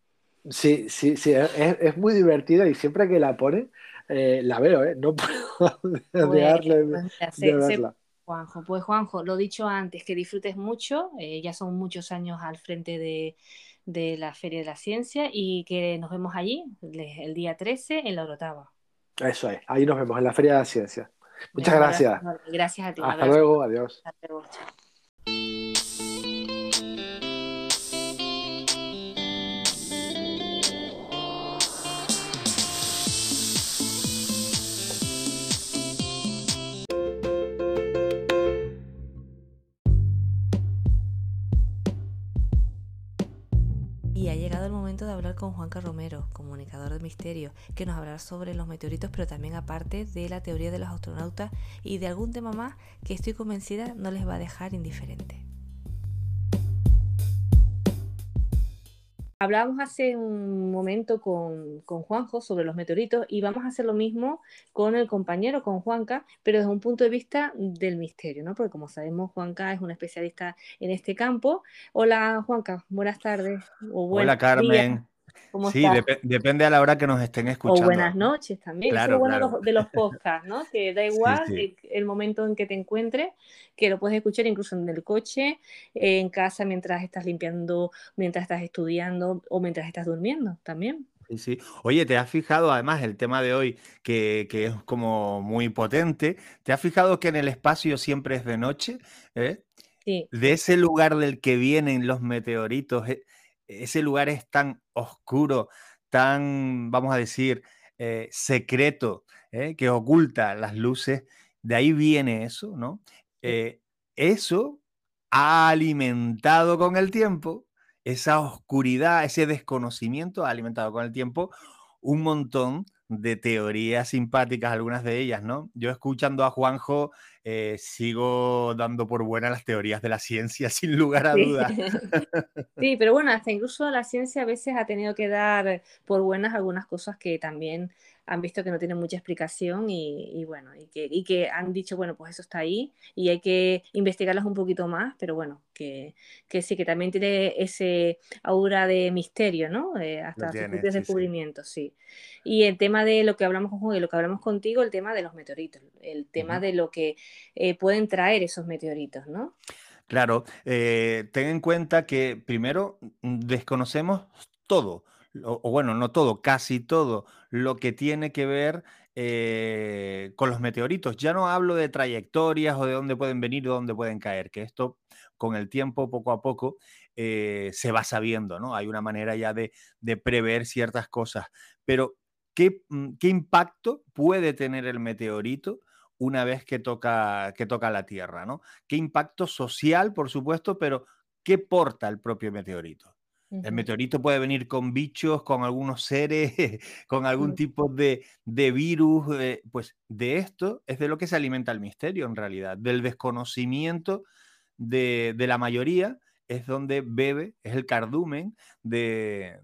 Sí, sí, sí, es, es muy divertida y siempre que la ponen, eh, la veo, ¿eh? No puedo dejarle pues de verla. Juanjo, pues Juanjo, lo dicho antes, que disfrutes mucho, eh, ya son muchos años al frente de, la Feria de la Ciencia y que nos vemos allí el día 13 en la Orotava. Eso es, ahí nos vemos en la Feria de la Ciencia. Muchas gracias. Gracias a ti. Hasta luego, adiós. Hasta luego, de con Juanca Romero, comunicador de misterio, que nos hablará sobre los meteoritos, pero también aparte de la teoría de los astronautas y de algún tema más que estoy convencida no les va a dejar indiferente. Hablábamos hace un momento con, Juanjo sobre los meteoritos y vamos a hacer lo mismo con el compañero, con Juanca, pero desde un punto de vista del misterio, ¿no? Porque como sabemos, Juanca es un especialista en este campo. Hola, Juanca, buenas tardes. Hola, Carmen sí, depende a la hora que nos estén escuchando. O buenas noches también. Claro, es bueno de los podcasts, ¿no? Que da igual El, momento en que te encuentres, que lo puedes escuchar incluso en el coche, en casa mientras estás limpiando, mientras estás estudiando o mientras estás durmiendo también. Sí, sí. Oye, ¿te has fijado además el tema de hoy que, es como muy potente? ¿Te has fijado que en el espacio siempre es de noche? ¿Eh? Sí. De ese lugar del que vienen los meteoritos, eh, ese lugar es tan oscuro, tan, vamos a decir, eh, secreto, eh, que oculta las luces, de ahí viene eso, ¿no? Eh, eso ha alimentado con el tiempo, esa oscuridad, ese desconocimiento ha alimentado con el tiempo un montón de teorías simpáticas, algunas de ellas, ¿no? Yo escuchando a Juanjo eh, sigo dando por buena las teorías de la ciencia, sin lugar a dudas. Sí. pero bueno, hasta incluso la ciencia a veces ha tenido que dar por buenas algunas cosas que también han visto que no tienen mucha explicación y, bueno, y que, y que, han dicho, bueno, pues eso está ahí y hay que investigarlas un poquito más, pero bueno, que, que sí, que también tiene ese aura de misterio, ¿no? Eh, hasta sus propios descubrimientos, sí. Y el tema de lo que hablamos con Juan y lo que hablamos contigo, el tema de los meteoritos, el tema de lo que eh, pueden traer esos meteoritos, ¿no? Claro, eh, ten en cuenta que primero mm, desconocemos todo o, bueno, no todo, casi todo lo que tiene que ver eh, con los meteoritos. Ya no hablo de trayectorias o de dónde pueden venir o dónde pueden caer, que esto con el tiempo, poco a poco, eh, se va sabiendo, ¿no? Hay una manera ya de, prever ciertas cosas. Pero, ¿qué, mm, ¿qué, impacto puede tener el meteorito? Una vez que toca, que toca la Tierra, ¿no? ¿Qué impacto social, por supuesto, pero qué porta el propio meteorito? El meteorito puede venir con bichos, con algunos seres, con algún tipo de, virus. Eh, pues de esto es de lo que se alimenta el misterio en realidad, del desconocimiento de, la mayoría es donde bebe, es el cardumen de,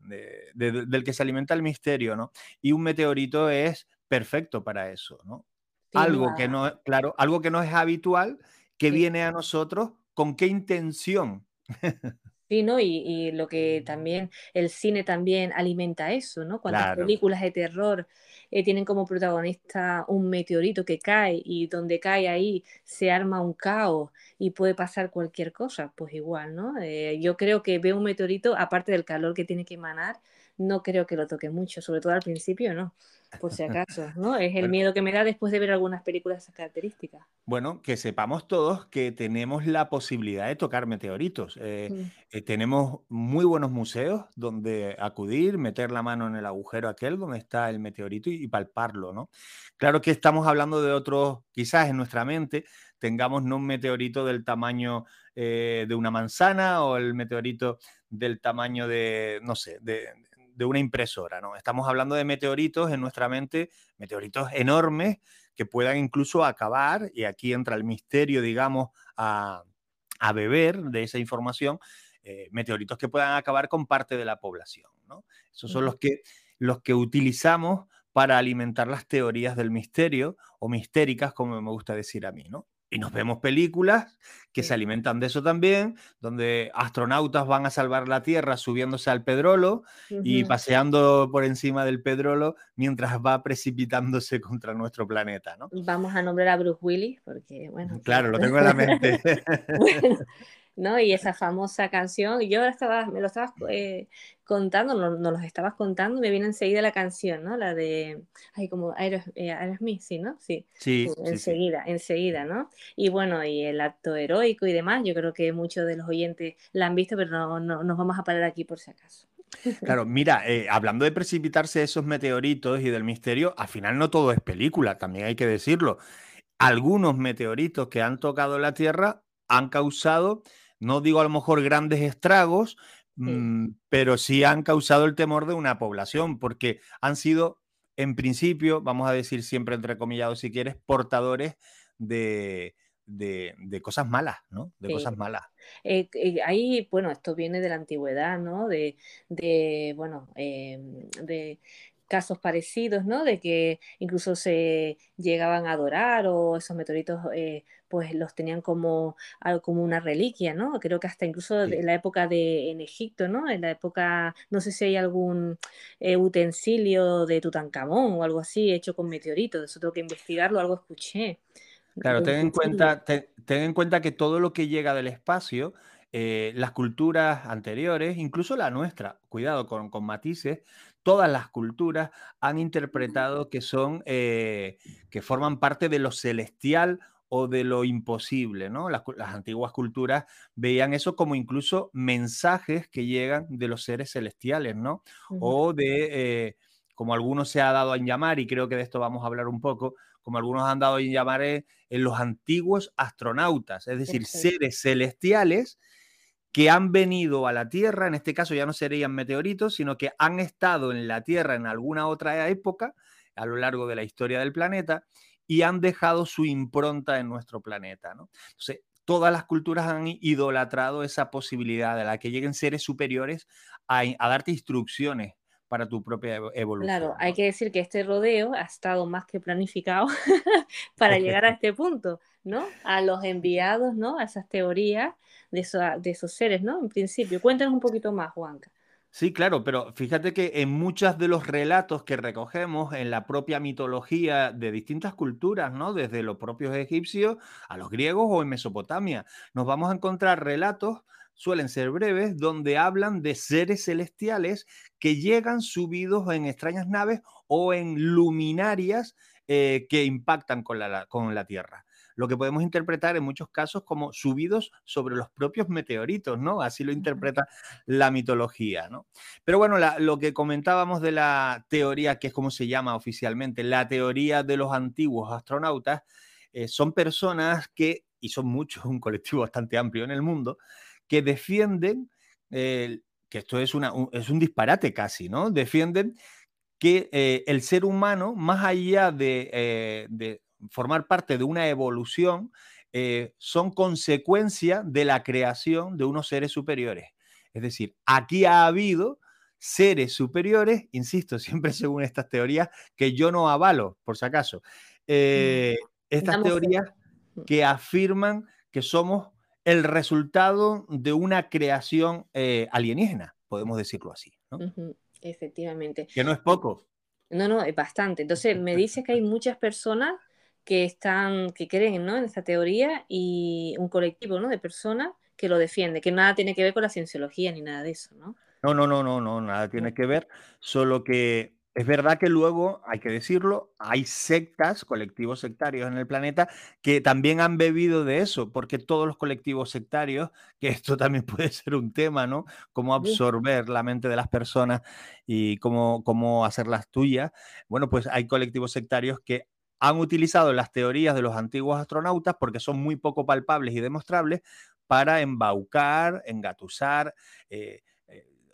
del que se alimenta el misterio, ¿no? Y un meteorito es perfecto para eso, ¿no? Algo que no, claro, algo que no es habitual, que viene a nosotros, ¿con qué intención? Sí, ¿no? Y, lo que también, el cine también alimenta eso, ¿no? Cuántas películas de terror eh, tienen como protagonista un meteorito que cae y donde cae ahí se arma un caos y puede pasar cualquier cosa, pues igual, ¿no? Eh, yo creo que veo un meteorito, aparte del calor que tiene que emanar, no creo que lo toque mucho, sobre todo al principio, ¿no? Por si acaso, ¿no? Es el miedo que me da después de ver algunas películas de esas características. Bueno, que sepamos todos que tenemos la posibilidad de tocar meteoritos. Eh, mm. eh, tenemos muy buenos museos donde acudir, meter la mano en el agujero aquel donde está el meteorito y, palparlo, ¿no? Claro que estamos hablando de otros, quizás en nuestra mente tengamos no un meteorito del tamaño eh, de una manzana o el meteorito del tamaño de, no sé, de, de una impresora, ¿no? Estamos hablando de meteoritos en nuestra mente, meteoritos enormes que puedan incluso acabar, y aquí entra el misterio, digamos, a, beber de esa información, eh, meteoritos que puedan acabar con parte de la población, ¿no? Esos son los que, los que utilizamos para alimentar las teorías del misterio o mistéricas, como me gusta decir a mí, ¿no? Y nos vemos películas que se alimentan de eso también, donde astronautas van a salvar la Tierra subiéndose al pedrolo y paseando por encima del pedrolo mientras va precipitándose contra nuestro planeta, ¿no? Vamos a nombrar a Bruce Willis porque, bueno... Claro, lo tengo en la mente. ¿no? Y esa famosa canción, yo ahora estaba, me lo estabas eh, contando, nos no los estabas contando, me viene enseguida la canción, ¿no? La de, ay, como eh, Aerosmith, sí, ¿no? Sí, sí, enseguida, enseguida, ¿no? Y bueno, y el acto heroico y demás, yo creo que muchos de los oyentes la han visto, pero no, no nos vamos a parar aquí por si acaso. Claro, mira, eh, hablando de precipitarse esos meteoritos y del misterio, al final no todo es película, también hay que decirlo. Algunos meteoritos que han tocado la Tierra han causado no digo a lo mejor grandes estragos, mm, pero sí han causado el temor de una población, porque han sido, en principio, vamos a decir siempre entrecomillados si quieres, portadores de, cosas malas, ¿no? De cosas malas. Eh, eh, ahí, bueno, esto viene de la antigüedad, ¿no? De, bueno, em, de casos parecidos, ¿no? De que incluso se llegaban a adorar o esos meteoritos eh, pues los tenían como, como una reliquia, ¿no? Creo que hasta incluso en la época de en Egipto, ¿no? En la época, no sé si hay algún eh, utensilio de Tutankamón o algo así hecho con meteoritos, eso tengo que investigarlo, algo escuché. Claro, ten en, cuenta, ten en cuenta que todo lo que llega del espacio eh, las culturas anteriores, incluso la nuestra, cuidado con, con, matices, todas las culturas han interpretado que son, eh, que forman parte de lo celestial o de lo imposible, ¿no? Las, antiguas culturas veían eso como incluso mensajes que llegan de los seres celestiales, ¿no? O de, eh, como algunos se ha dado en llamar, y creo que de esto vamos a hablar un poco, como algunos han dado en llamar en los antiguos astronautas, es decir, seres celestiales que han venido a la Tierra, en este caso ya no serían meteoritos, sino que han estado en la Tierra en alguna otra época a lo largo de la historia del planeta y han dejado su impronta en nuestro planeta. ¿no? Entonces, todas las culturas han idolatrado esa posibilidad de la que lleguen seres superiores a, darte instrucciones para tu propia evolución. Claro, hay que decir que este rodeo ha estado más que planificado para llegar a este punto, ¿no? A los enviados, ¿no? A esas teorías de, esos seres, ¿no? En principio. Cuéntanos un poquito más, Juanca. Sí, claro, pero fíjate que en muchos de los relatos que recogemos en la propia mitología de distintas culturas, ¿no? Desde los propios egipcios a los griegos o en Mesopotamia, nos vamos a encontrar relatos, suelen ser breves, donde hablan de seres celestiales que llegan subidos en extrañas naves o en luminarias eh, que impactan con la, con la Tierra lo que podemos interpretar en muchos casos como subidos sobre los propios meteoritos, ¿no? Así lo interpreta la mitología, ¿no? Pero bueno, lo que comentábamos de la teoría, que es como se llama oficialmente, la teoría de los antiguos astronautas, eh, son personas que, y son muchos, un colectivo bastante amplio en el mundo, que defienden, que esto es, una, un, es un disparate casi, ¿no? Defienden que eh, el ser humano, más allá de, eh, de formar parte de una evolución, eh, son consecuencia de la creación de unos seres superiores. Es decir, aquí ha habido seres superiores, insisto, siempre según estas teorías, que yo no avalo, por si acaso. Eh, estas teorías que afirman que somos el resultado de una creación eh, alienígena, podemos decirlo así. Efectivamente. Que no es poco. No, no, es bastante. Entonces, me dice que hay muchas personas que están, que creen ¿no? en esta teoría y un colectivo ¿no? de personas que lo defiende, que nada tiene que ver con la cienciología ni nada de eso, ¿no? No, no, no, no, no, nada tiene que ver, solo que es verdad que luego, hay que decirlo, hay sectas, colectivos sectarios en el planeta que también han bebido de eso, porque todos los colectivos sectarios, que esto también puede ser un tema, ¿no? Cómo absorber la mente de las personas y cómo, cómo hacerlas tuyas. Bueno, pues hay colectivos sectarios que han utilizado las teorías de los antiguos astronautas porque son muy poco palpables y demostrables para embaucar, engatusar, eh,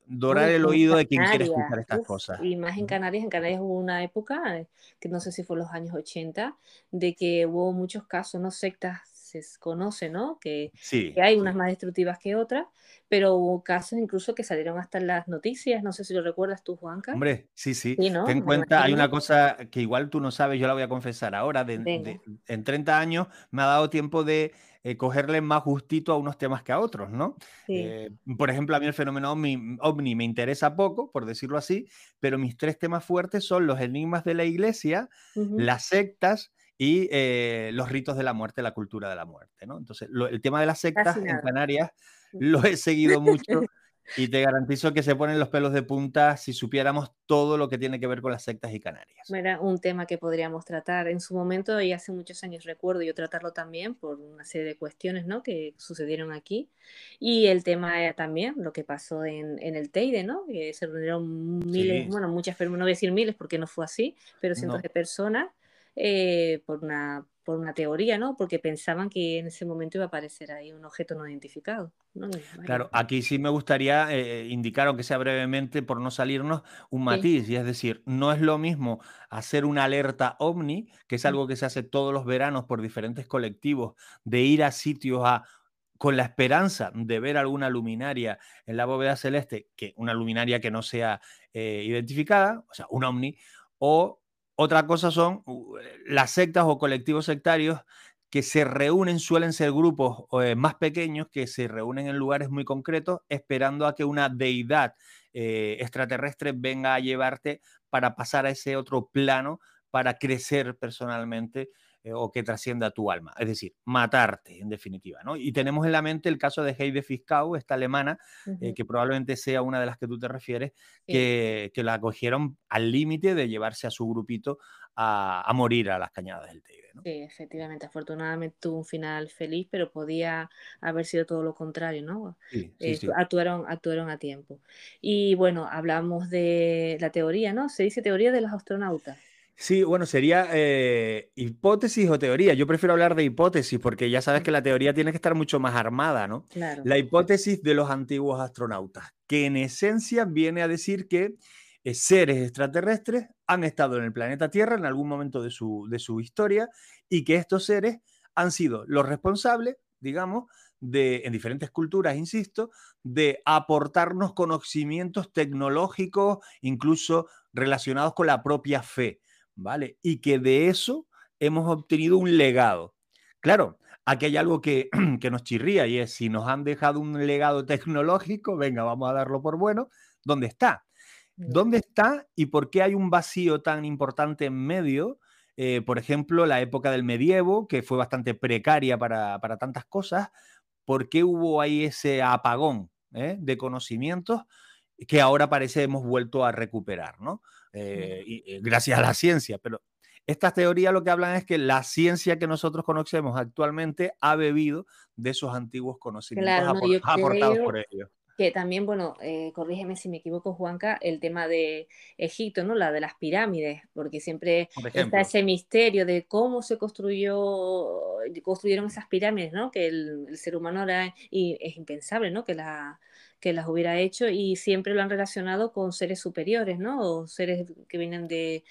dorar el oído de quien quiere escuchar estas cosas. Y más en Canarias, en Canarias hubo una época, eh, que no sé si fue los años 80, de que hubo muchos casos, ¿no? Sectas se conoce, ¿no? Que, hay unas más destructivas que otras, pero hubo casos incluso que salieron hasta en las noticias, no sé si lo recuerdas tú, Juanca. Hombre, sí, sí. Ten en cuenta, hay una cosa que igual tú no sabes, yo la voy a confesar ahora, en 30 años me ha dado tiempo de eh, cogerle más justito a unos temas que a otros, ¿no? Eh, por ejemplo, a mí el fenómeno ovni, me interesa poco, por decirlo así, pero mis tres temas fuertes son los enigmas de la iglesia, las sectas y eh, los ritos de la muerte, la cultura de la muerte, ¿no? Entonces, el tema de las sectas en Canarias lo he seguido mucho Y te garantizo que se ponen los pelos de punta si supiéramos todo lo que tiene que ver con las sectas y Canarias. Era un tema que podríamos tratar en su momento y hace muchos años recuerdo yo tratarlo también por una serie de cuestiones ¿no? que sucedieron aquí. Y el tema era también lo que pasó en, en el Teide, ¿no? que se reunieron miles, bueno, muchas, pero no voy a decir miles porque no fue así, pero cientos de personas eh, por una por una teoría, ¿no? Porque pensaban que en ese momento iba a aparecer ahí un objeto no identificado. Claro, aquí sí me gustaría eh, indicar, aunque sea brevemente, por no salirnos, un matiz, y es decir, no es lo mismo hacer una alerta ovni, que es algo que se hace todos los veranos por diferentes colectivos, de ir a sitios a con la esperanza de ver alguna luminaria en la bóveda celeste, que una luminaria que no sea eh, identificada, o sea, un ovni, o otra cosa son las sectas o colectivos sectarios que se reúnen, suelen ser grupos eh, más pequeños que se reúnen en lugares muy concretos esperando a que una deidad eh, extraterrestre venga a llevarte para pasar a ese otro plano, para crecer personalmente eh, o que trascienda tu alma, es decir, matarte en definitiva. ¿no? Y tenemos en la mente el caso de Heide Fiscau, esta alemana, eh, que probablemente sea una de las que tú te refieres, que, que, la cogieron al límite de llevarse a su grupito a, a, morir a las cañadas del Teide. ¿no? Sí, efectivamente, afortunadamente tuvo un final feliz, pero podía haber sido todo lo contrario, ¿no? Sí, sí, actuaron, actuaron a tiempo. Y bueno, hablamos de la teoría, ¿no? Se dice teoría de los astronautas. Sí, bueno, sería eh, hipótesis o teoría. Yo prefiero hablar de hipótesis porque ya sabes que la teoría tiene que estar mucho más armada, ¿no? La hipótesis de los antiguos astronautas, que en esencia viene a decir que eh, seres extraterrestres han estado en el planeta Tierra en algún momento de su, de su historia y que estos seres han sido los responsables, digamos, de, en diferentes culturas, insisto, de aportarnos conocimientos tecnológicos, incluso relacionados con la propia fe. ¿Vale? Y que de eso hemos obtenido un legado. Claro, aquí hay algo que, que, nos chirría y es si nos han dejado un legado tecnológico, venga, vamos a darlo por bueno, ¿dónde está? ¿Dónde está y por qué hay un vacío tan importante en medio? Eh, por ejemplo, la época del medievo, que fue bastante precaria para, para tantas cosas, ¿por qué hubo ahí ese apagón eh, de conocimientos que ahora parece hemos vuelto a recuperar, ¿no? Eh, y, eh, gracias a la ciencia, pero estas teorías lo que hablan es que la ciencia que nosotros conocemos actualmente ha bebido de esos antiguos conocimientos aportados por ellos. Que también, bueno, eh, corrígeme si me equivoco, Juanca, el tema de Egipto, ¿no? La de las pirámides, porque siempre está ese misterio de cómo se construyó, construyeron esas pirámides, ¿no? Que el, el ser humano era, y es impensable, ¿no? Que la, que las hubiera hecho y siempre lo han relacionado con seres superiores, ¿no? O seres que vienen de,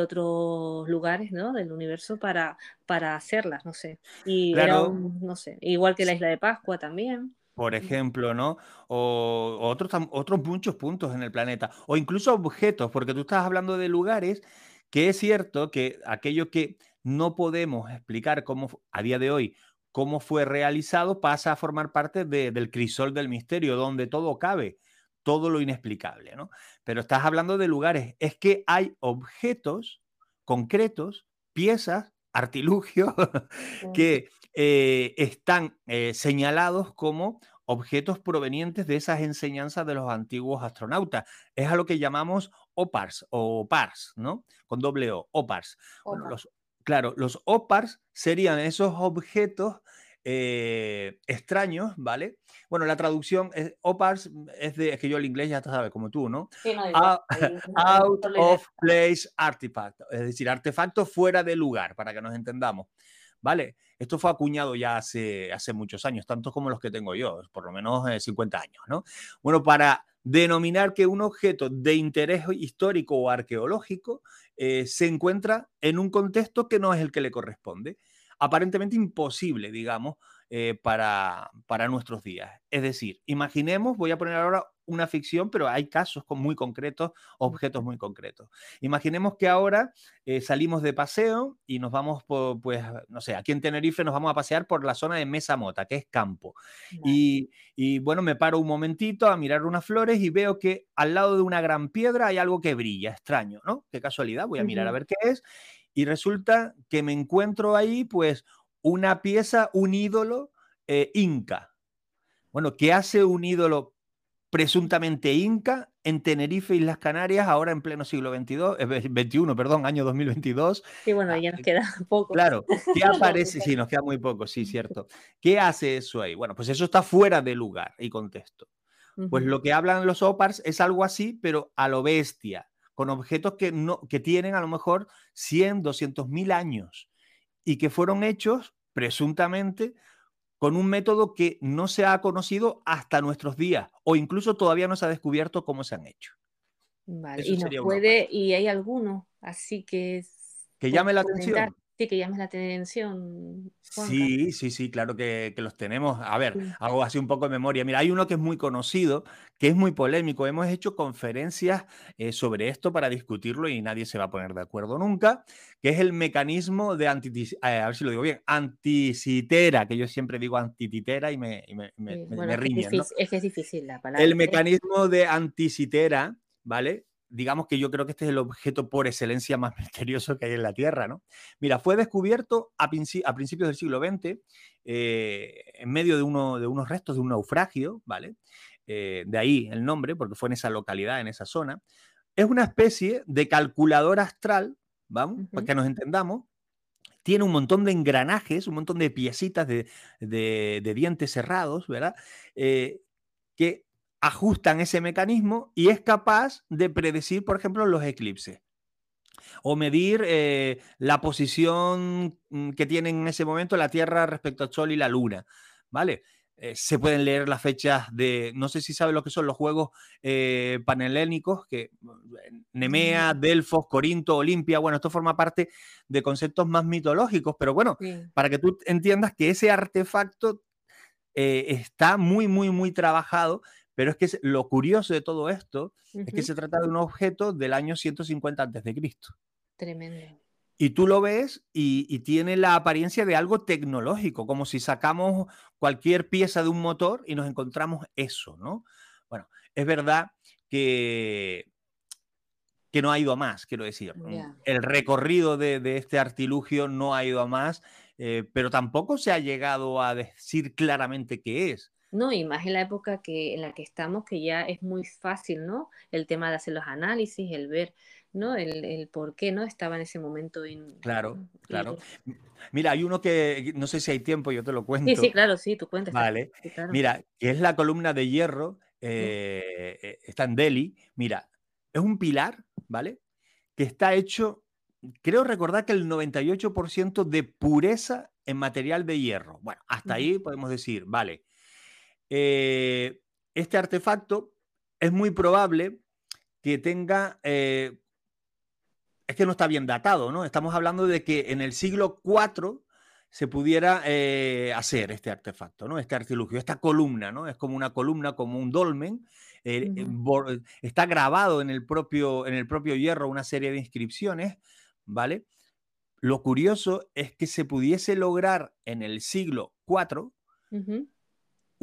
otros lugares, ¿no? Del universo para, para hacerlas, no sé. Y era no sé, igual que la isla de Pascua también. Por ejemplo, ¿no? O, otros, otros muchos puntos en el planeta. O incluso objetos, porque tú estás hablando de lugares que es cierto que aquello que no podemos explicar cómo a día de hoy cómo fue realizado, pasa a formar parte del crisol del misterio, donde todo cabe, todo lo inexplicable, ¿no? Pero estás hablando de lugares, es que hay objetos concretos, piezas, artilugios, que eh, están eh, señalados como objetos provenientes de esas enseñanzas de los antiguos astronautas. Es a lo que llamamos OPARS o OPARS, ¿no? Con doble O, OPARS. los, claro, los OPARS serían esos objetos eh, extraños, ¿vale? Bueno, la traducción es OPARS es de, es que yo el inglés ya sabes, como tú, ¿no? out, of place artifact, es decir, artefacto fuera de lugar, para que nos entendamos. ¿Vale? Esto fue acuñado ya hace, hace muchos años, tantos como los que tengo yo, por lo menos 50 eh, años, ¿no? Bueno, para denominar que un objeto de interés histórico o arqueológico eh, se encuentra en un contexto que no es el que le corresponde aparentemente imposible, digamos, eh, para, para nuestros días. Es decir, imaginemos, voy a poner ahora una ficción, pero hay casos muy concretos, objetos muy concretos. Imaginemos que ahora eh, salimos de paseo y nos vamos, por, pues, no sé, aquí en Tenerife nos vamos a pasear por la zona de Mesa Mota, que es campo. Y, y, bueno, me paro un momentito a mirar unas flores y veo que al lado de una gran piedra hay algo que brilla, extraño, ¿no? Qué casualidad, voy a mirar a ver qué es y resulta que me encuentro ahí pues una pieza, un ídolo eh, inca. Bueno, ¿qué hace un ídolo presuntamente inca en Tenerife y las Canarias ahora en pleno siglo XXII, 21, eh, perdón, año 2022? Sí, bueno, ya nos queda poco. Claro, ¿qué aparece? Sí, nos queda muy poco, sí, cierto. ¿Qué hace eso ahí? Bueno, pues eso está fuera de lugar y contexto. Pues lo que hablan los OPARS es algo así, pero a lo bestia con objetos que, no, que tienen a lo mejor 100, 200 mil años y que fueron hechos presuntamente con un método que no se ha conocido hasta nuestros días o incluso todavía no se ha descubierto cómo se han hecho. Vale, y no puede, y hay alguno, así que... Que llame la atención. Sí, que llames la atención. Sí, sí, sí, claro que, los tenemos. A ver, hago así un poco de memoria. Mira, hay uno que es muy conocido, que es muy polémico. Hemos hecho conferencias eh, sobre esto para discutirlo y nadie se va a poner de acuerdo nunca, que es el mecanismo de anti, eh, a ver si lo digo bien, anticitera, que yo siempre digo antititera y me, y me, Es que es difícil la palabra. El ¿eh? mecanismo de anticitera, ¿vale? Digamos que yo creo que este es el objeto por excelencia más misterioso que hay en la Tierra, ¿no? Mira, fue descubierto a, principios del siglo XX eh, en medio de, uno, de unos restos de un naufragio, ¿vale? Eh, de ahí el nombre, porque fue en esa localidad, en esa zona. Es una especie de calculador astral, ¿vamos? Para que nos entendamos. Tiene un montón de engranajes, un montón de piecitas de, dientes cerrados, ¿verdad? Eh, que ajustan ese mecanismo y es capaz de predecir, por ejemplo, los eclipses. O medir eh, la posición mm, que tiene en ese momento la Tierra respecto al Sol y la Luna, ¿vale? Eh, se pueden leer las fechas de, no sé si sabe lo que son los juegos eh, panhelénicos, que Nemea, Delfos, Corinto, Olimpia, bueno, esto forma parte de conceptos más mitológicos, pero bueno, para que tú entiendas que ese artefacto está muy, muy, muy trabajado pero es que lo curioso de todo esto es que se trata de un objeto del año 150 a.C. Tremendo. Y tú lo ves y, tiene la apariencia de algo tecnológico, como si sacamos cualquier pieza de un motor y nos encontramos eso, ¿no? Bueno, es verdad que, que no ha ido a más, quiero decir. El recorrido de, este artilugio no ha ido a más, eh, pero tampoco se ha llegado a decir claramente qué es. No, y más en la época que, en la que estamos, que ya es muy fácil, ¿no? El tema de hacer los análisis, el ver, ¿no? El, por qué, ¿no? Estaba en ese momento. En, claro, claro. Mira, hay uno que, no sé si hay tiempo, yo te lo cuento. Sí, sí, claro, sí, tú cuentas. Vale. Mira, que es la columna de hierro, eh, eh, está en Delhi. Mira, es un pilar, ¿vale? Que está hecho, creo recordar que el 98% de pureza en material de hierro. Bueno, hasta ahí podemos decir, vale eh, este artefacto es muy probable que tenga, eh, es que no está bien datado, ¿no? Estamos hablando de que en el siglo IV se pudiera eh, hacer este artefacto, ¿no? Este artilugio, esta columna, ¿no? Es como una columna, como un dolmen. está grabado en el, propio, en el propio hierro una serie de inscripciones, ¿vale? Lo curioso es que se pudiese lograr en el siglo 4,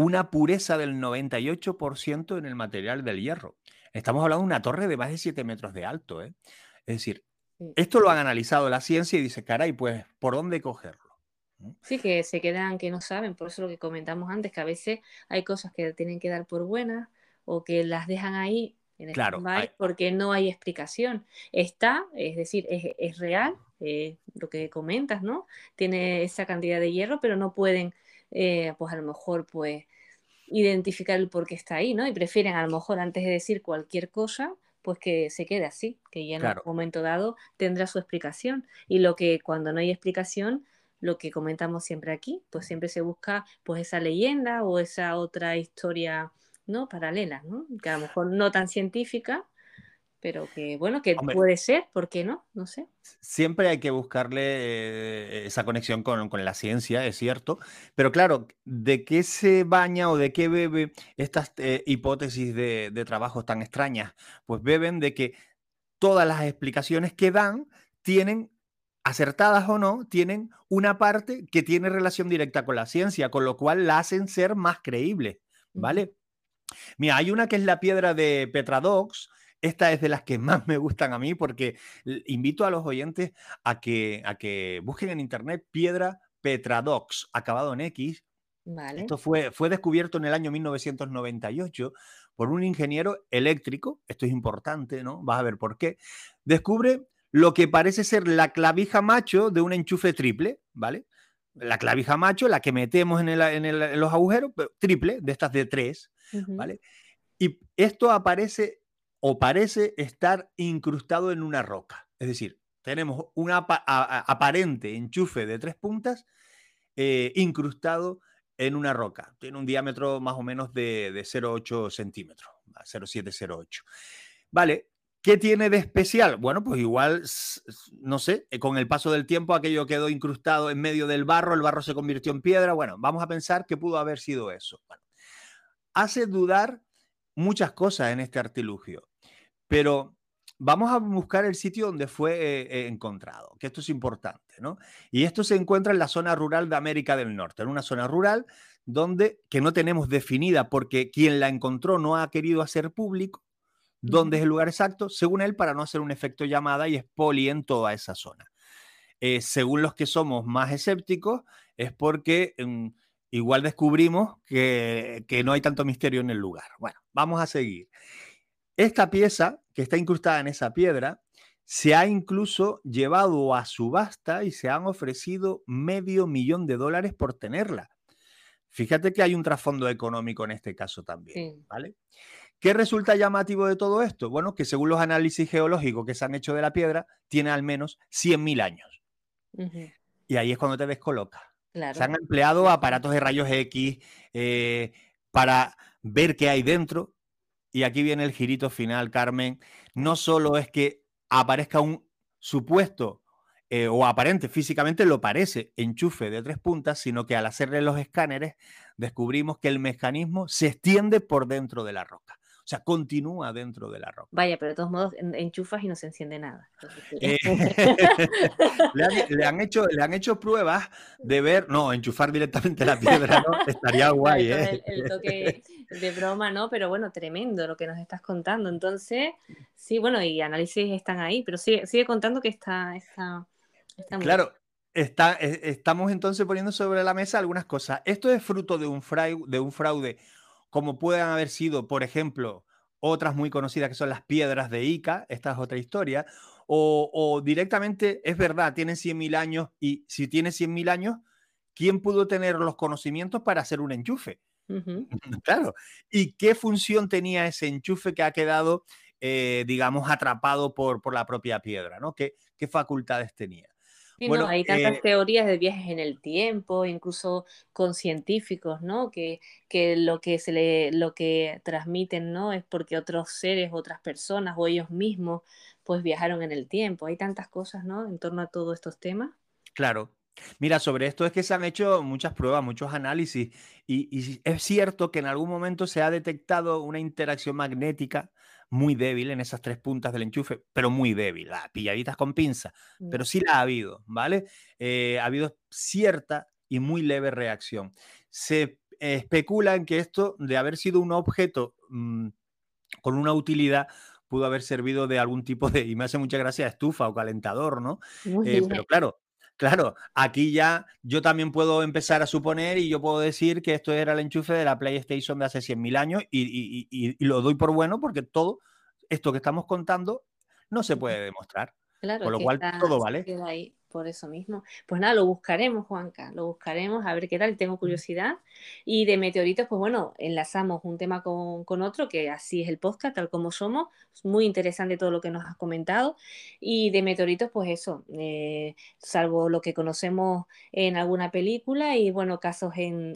una pureza del 98% en el material del hierro. Estamos hablando de una torre de más de 7 metros de alto. ¿eh? Es decir, esto lo han analizado la ciencia y dice, caray, pues, ¿por dónde cogerlo? Sí, que se quedan, que no saben, por eso lo que comentamos antes, que a veces hay cosas que tienen que dar por buenas o que las dejan ahí en claro, porque no hay explicación. Está, es decir, es, real eh, lo que comentas, ¿no? Tiene esa cantidad de hierro, pero no pueden, eh, pues a lo mejor, pues identificar el por qué está ahí, ¿no? Y prefieren a lo mejor antes de decir cualquier cosa, pues que se quede así, que ya en un momento dado tendrá su explicación. Y lo que cuando no hay explicación, lo que comentamos siempre aquí, pues siempre se busca pues esa leyenda o esa otra historia ¿no? paralela, ¿no? que a lo mejor no tan científica, pero que bueno, que puede ser, ¿por qué no? No sé. Siempre hay que buscarle eh, esa conexión con, la ciencia, es cierto, pero claro, ¿de qué se baña o de qué bebe estas eh, hipótesis de, de trabajos tan extrañas? Pues beben de que todas las explicaciones que dan tienen acertadas o no, tienen una parte que tiene relación directa con la ciencia, con lo cual la hacen ser más creíble, ¿vale? Mira, hay una que es la piedra de Petradox. Esta es de las que más me gustan a mí porque invito a los oyentes a que, a que busquen en internet piedra Petradox, acabado en X. Esto fue, fue descubierto en el año 1998 por un ingeniero eléctrico. Esto es importante, ¿no? Vas a ver por qué. Descubre lo que parece ser la clavija macho de un enchufe triple, ¿vale? La clavija macho, la que metemos en, los agujeros, triple, de estas de tres, ¿vale? Y esto aparece o parece estar incrustado en una roca. Es decir, tenemos un aparente enchufe de tres puntas eh, incrustado en una roca. Tiene un diámetro más o menos de, de 0,8 centímetros, 0,708. Vale, ¿Qué tiene de especial? Bueno, pues igual, no sé, eh, con el paso del tiempo aquello quedó incrustado en medio del barro, el barro se convirtió en piedra. Bueno, vamos a pensar que pudo haber sido eso. hace dudar muchas cosas en este artilugio, pero vamos a buscar el sitio donde fue eh, eh, encontrado, que esto es importante, ¿no? Y esto se encuentra en la zona rural de América del Norte, en una zona rural donde que no tenemos definida porque quien la encontró no ha querido hacer público dónde es el lugar exacto, según él, para no hacer un efecto llamada y en toda esa zona. Eh, según los que somos más escépticos, es porque mm, igual descubrimos que, que no hay tanto misterio en el lugar. Bueno, vamos a seguir. Esta pieza que está incrustada en esa piedra se ha incluso llevado a subasta y se han ofrecido medio millón de dólares por tenerla. Fíjate que hay un trasfondo económico en este caso también, ¿vale? ¿Qué resulta llamativo de todo esto? Bueno, que según los análisis geológicos que se han hecho de la piedra, tiene al menos 100.000 años. Y ahí es cuando te descoloca. Se han empleado aparatos de rayos X eh, para ver qué hay dentro. Y aquí viene el girito final, Carmen. No solo es que aparezca un supuesto eh, o aparente físicamente lo parece enchufe de tres puntas, sino que al hacerle los escáneres descubrimos que el mecanismo se extiende por dentro de la roca. Sea, continúa dentro de la roca. Vaya, pero de todos modos enchufas y no se enciende nada. Eh, le, han, hecho, le han hecho pruebas de ver, no, enchufar directamente la piedra, ¿no? Estaría guay, ¿eh? El, toque de broma, ¿no? Pero bueno, tremendo lo que nos estás contando. Entonces, sí, bueno, y análisis están ahí, pero sigue, sigue contando que está, está, está muy Claro, Está, e, estamos entonces poniendo sobre la mesa algunas cosas. Esto es fruto de un, fraude, de un fraude como puedan haber sido, por ejemplo, otras muy conocidas que son las piedras de Ica, esta es otra historia, o, directamente es verdad, tienen 100.000 años y si tiene 100.000 años, ¿quién pudo tener los conocimientos para hacer un enchufe? Claro. ¿Y qué función tenía ese enchufe que ha quedado, eh, digamos, atrapado por, por, la propia piedra? ¿no? ¿Qué, ¿Qué facultades tenía? Bueno, hay tantas eh, teorías de viajes en el tiempo, incluso con científicos, ¿no? Que, que, lo que se le, lo que transmiten, ¿no? Es porque otros seres, otras personas o ellos mismos, pues viajaron en el tiempo. Hay tantas cosas, ¿no? En torno a todos estos temas. Claro. Mira, sobre esto es que se han hecho muchas pruebas, muchos análisis, y, y es cierto que en algún momento se ha detectado una interacción magnética muy débil en esas tres puntas del enchufe, pero muy débil, pilladitas con pinza, pero sí la ha habido, ¿vale? Eh, ha habido cierta y muy leve reacción. Se especula en que esto, de haber sido un objeto mm, con una utilidad, pudo haber servido de algún tipo de, y me hace mucha gracia, estufa o calentador, ¿no? Eh, pero claro, Claro, aquí ya yo también puedo empezar a suponer y yo puedo decir que esto era el enchufe de la PlayStation de hace 100.000 años y, lo doy por bueno porque todo esto que estamos contando no se puede demostrar. Claro, Con lo cual todo vale por eso mismo. Pues nada, lo buscaremos, Juanca, lo buscaremos a ver qué tal, tengo curiosidad. Y de meteoritos, pues bueno, enlazamos un tema con, otro, que así es el podcast, tal como somos. Es muy interesante todo lo que nos has comentado. Y de meteoritos, pues eso, eh, salvo lo que conocemos en alguna película y bueno, casos en,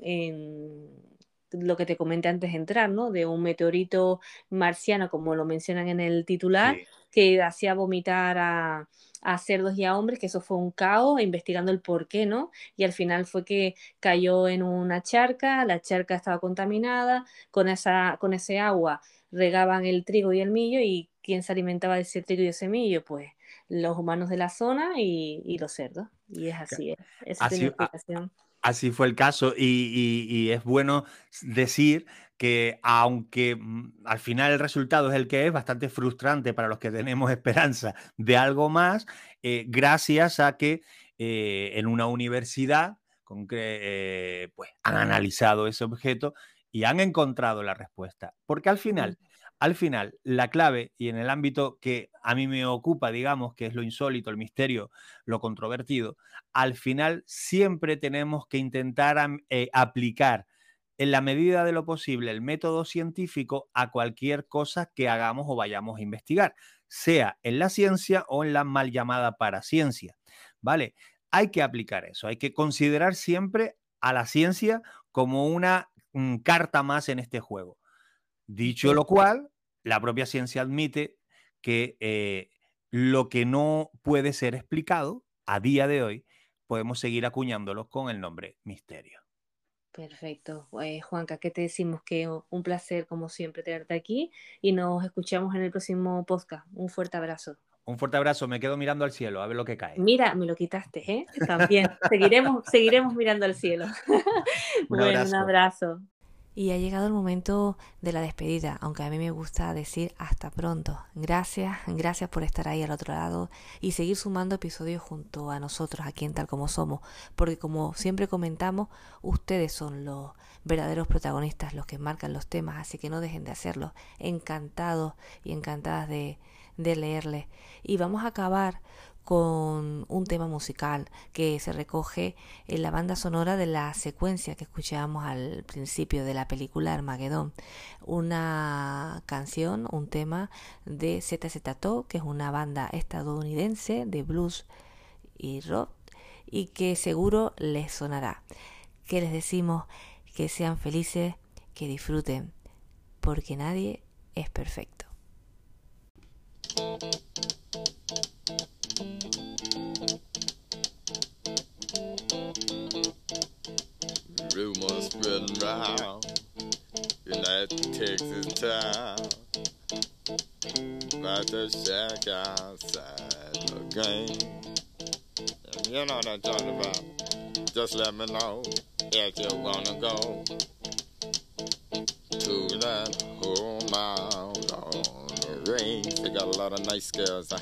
lo que te comenté antes de entrar, ¿no? De un meteorito marciano, como lo mencionan en el titular, que hacía vomitar a, a cerdos y a hombres, que eso fue un caos, investigando el por qué, ¿no? Y al final fue que cayó en una charca, la charca estaba contaminada, con, esa, con ese agua regaban el trigo y el millo, y ¿quién se alimentaba de ese trigo y ese millo? Pues los humanos de la zona y, los cerdos. Y es así, ¿eh? esa es explicación. Así fue el caso y, es bueno decir que aunque mm, al final el resultado es el que es, bastante frustrante para los que tenemos esperanza de algo más, eh, gracias a que eh, en una universidad con que, eh, pues, han analizado ese objeto y han encontrado la respuesta. Porque al final al final, la clave, y en el ámbito que a mí me ocupa, digamos, que es lo insólito, el misterio, lo controvertido, al final siempre tenemos que intentar eh, aplicar en la medida de lo posible el método científico a cualquier cosa que hagamos o vayamos a investigar, sea en la ciencia o en la mal llamada paraciencia. ¿Vale? Hay que aplicar eso, hay que considerar siempre a la ciencia como una mm, carta más en este juego. Dicho lo cual, la propia ciencia admite que eh, lo que no puede ser explicado a día de hoy, podemos seguir acuñándolo con el nombre misterio. Perfecto. Eh, Juanca, ¿qué te decimos? Que un placer, como siempre, tenerte aquí y nos escuchamos en el próximo podcast. Un fuerte abrazo. Un fuerte abrazo, me quedo mirando al cielo, a ver lo que cae. Mira, me lo quitaste, ¿eh? También. seguiremos, seguiremos mirando al cielo. un abrazo. Y ha llegado el momento de la despedida, aunque a mí me gusta decir hasta pronto. Gracias, gracias por estar ahí al otro lado y seguir sumando episodios junto a nosotros aquí en Tal como Somos, porque como siempre comentamos, ustedes son los verdaderos protagonistas, los que marcan los temas, así que no dejen de hacerlo. Encantados y encantadas de, de leerles. Y vamos a acabar con un tema musical que se recoge en la banda sonora de la secuencia que escuchábamos al principio de la película Armagedón. Una canción, un tema de ZZ Top, que es una banda estadounidense de blues y rock y que seguro les sonará. Que les decimos que sean felices, que disfruten, porque nadie es perfecto. In that Texas town about the shack outside the game. And you know what I'm talking about. Just let me know if you wanna go to that home out on the range. They got a lot of nice girls. Huh?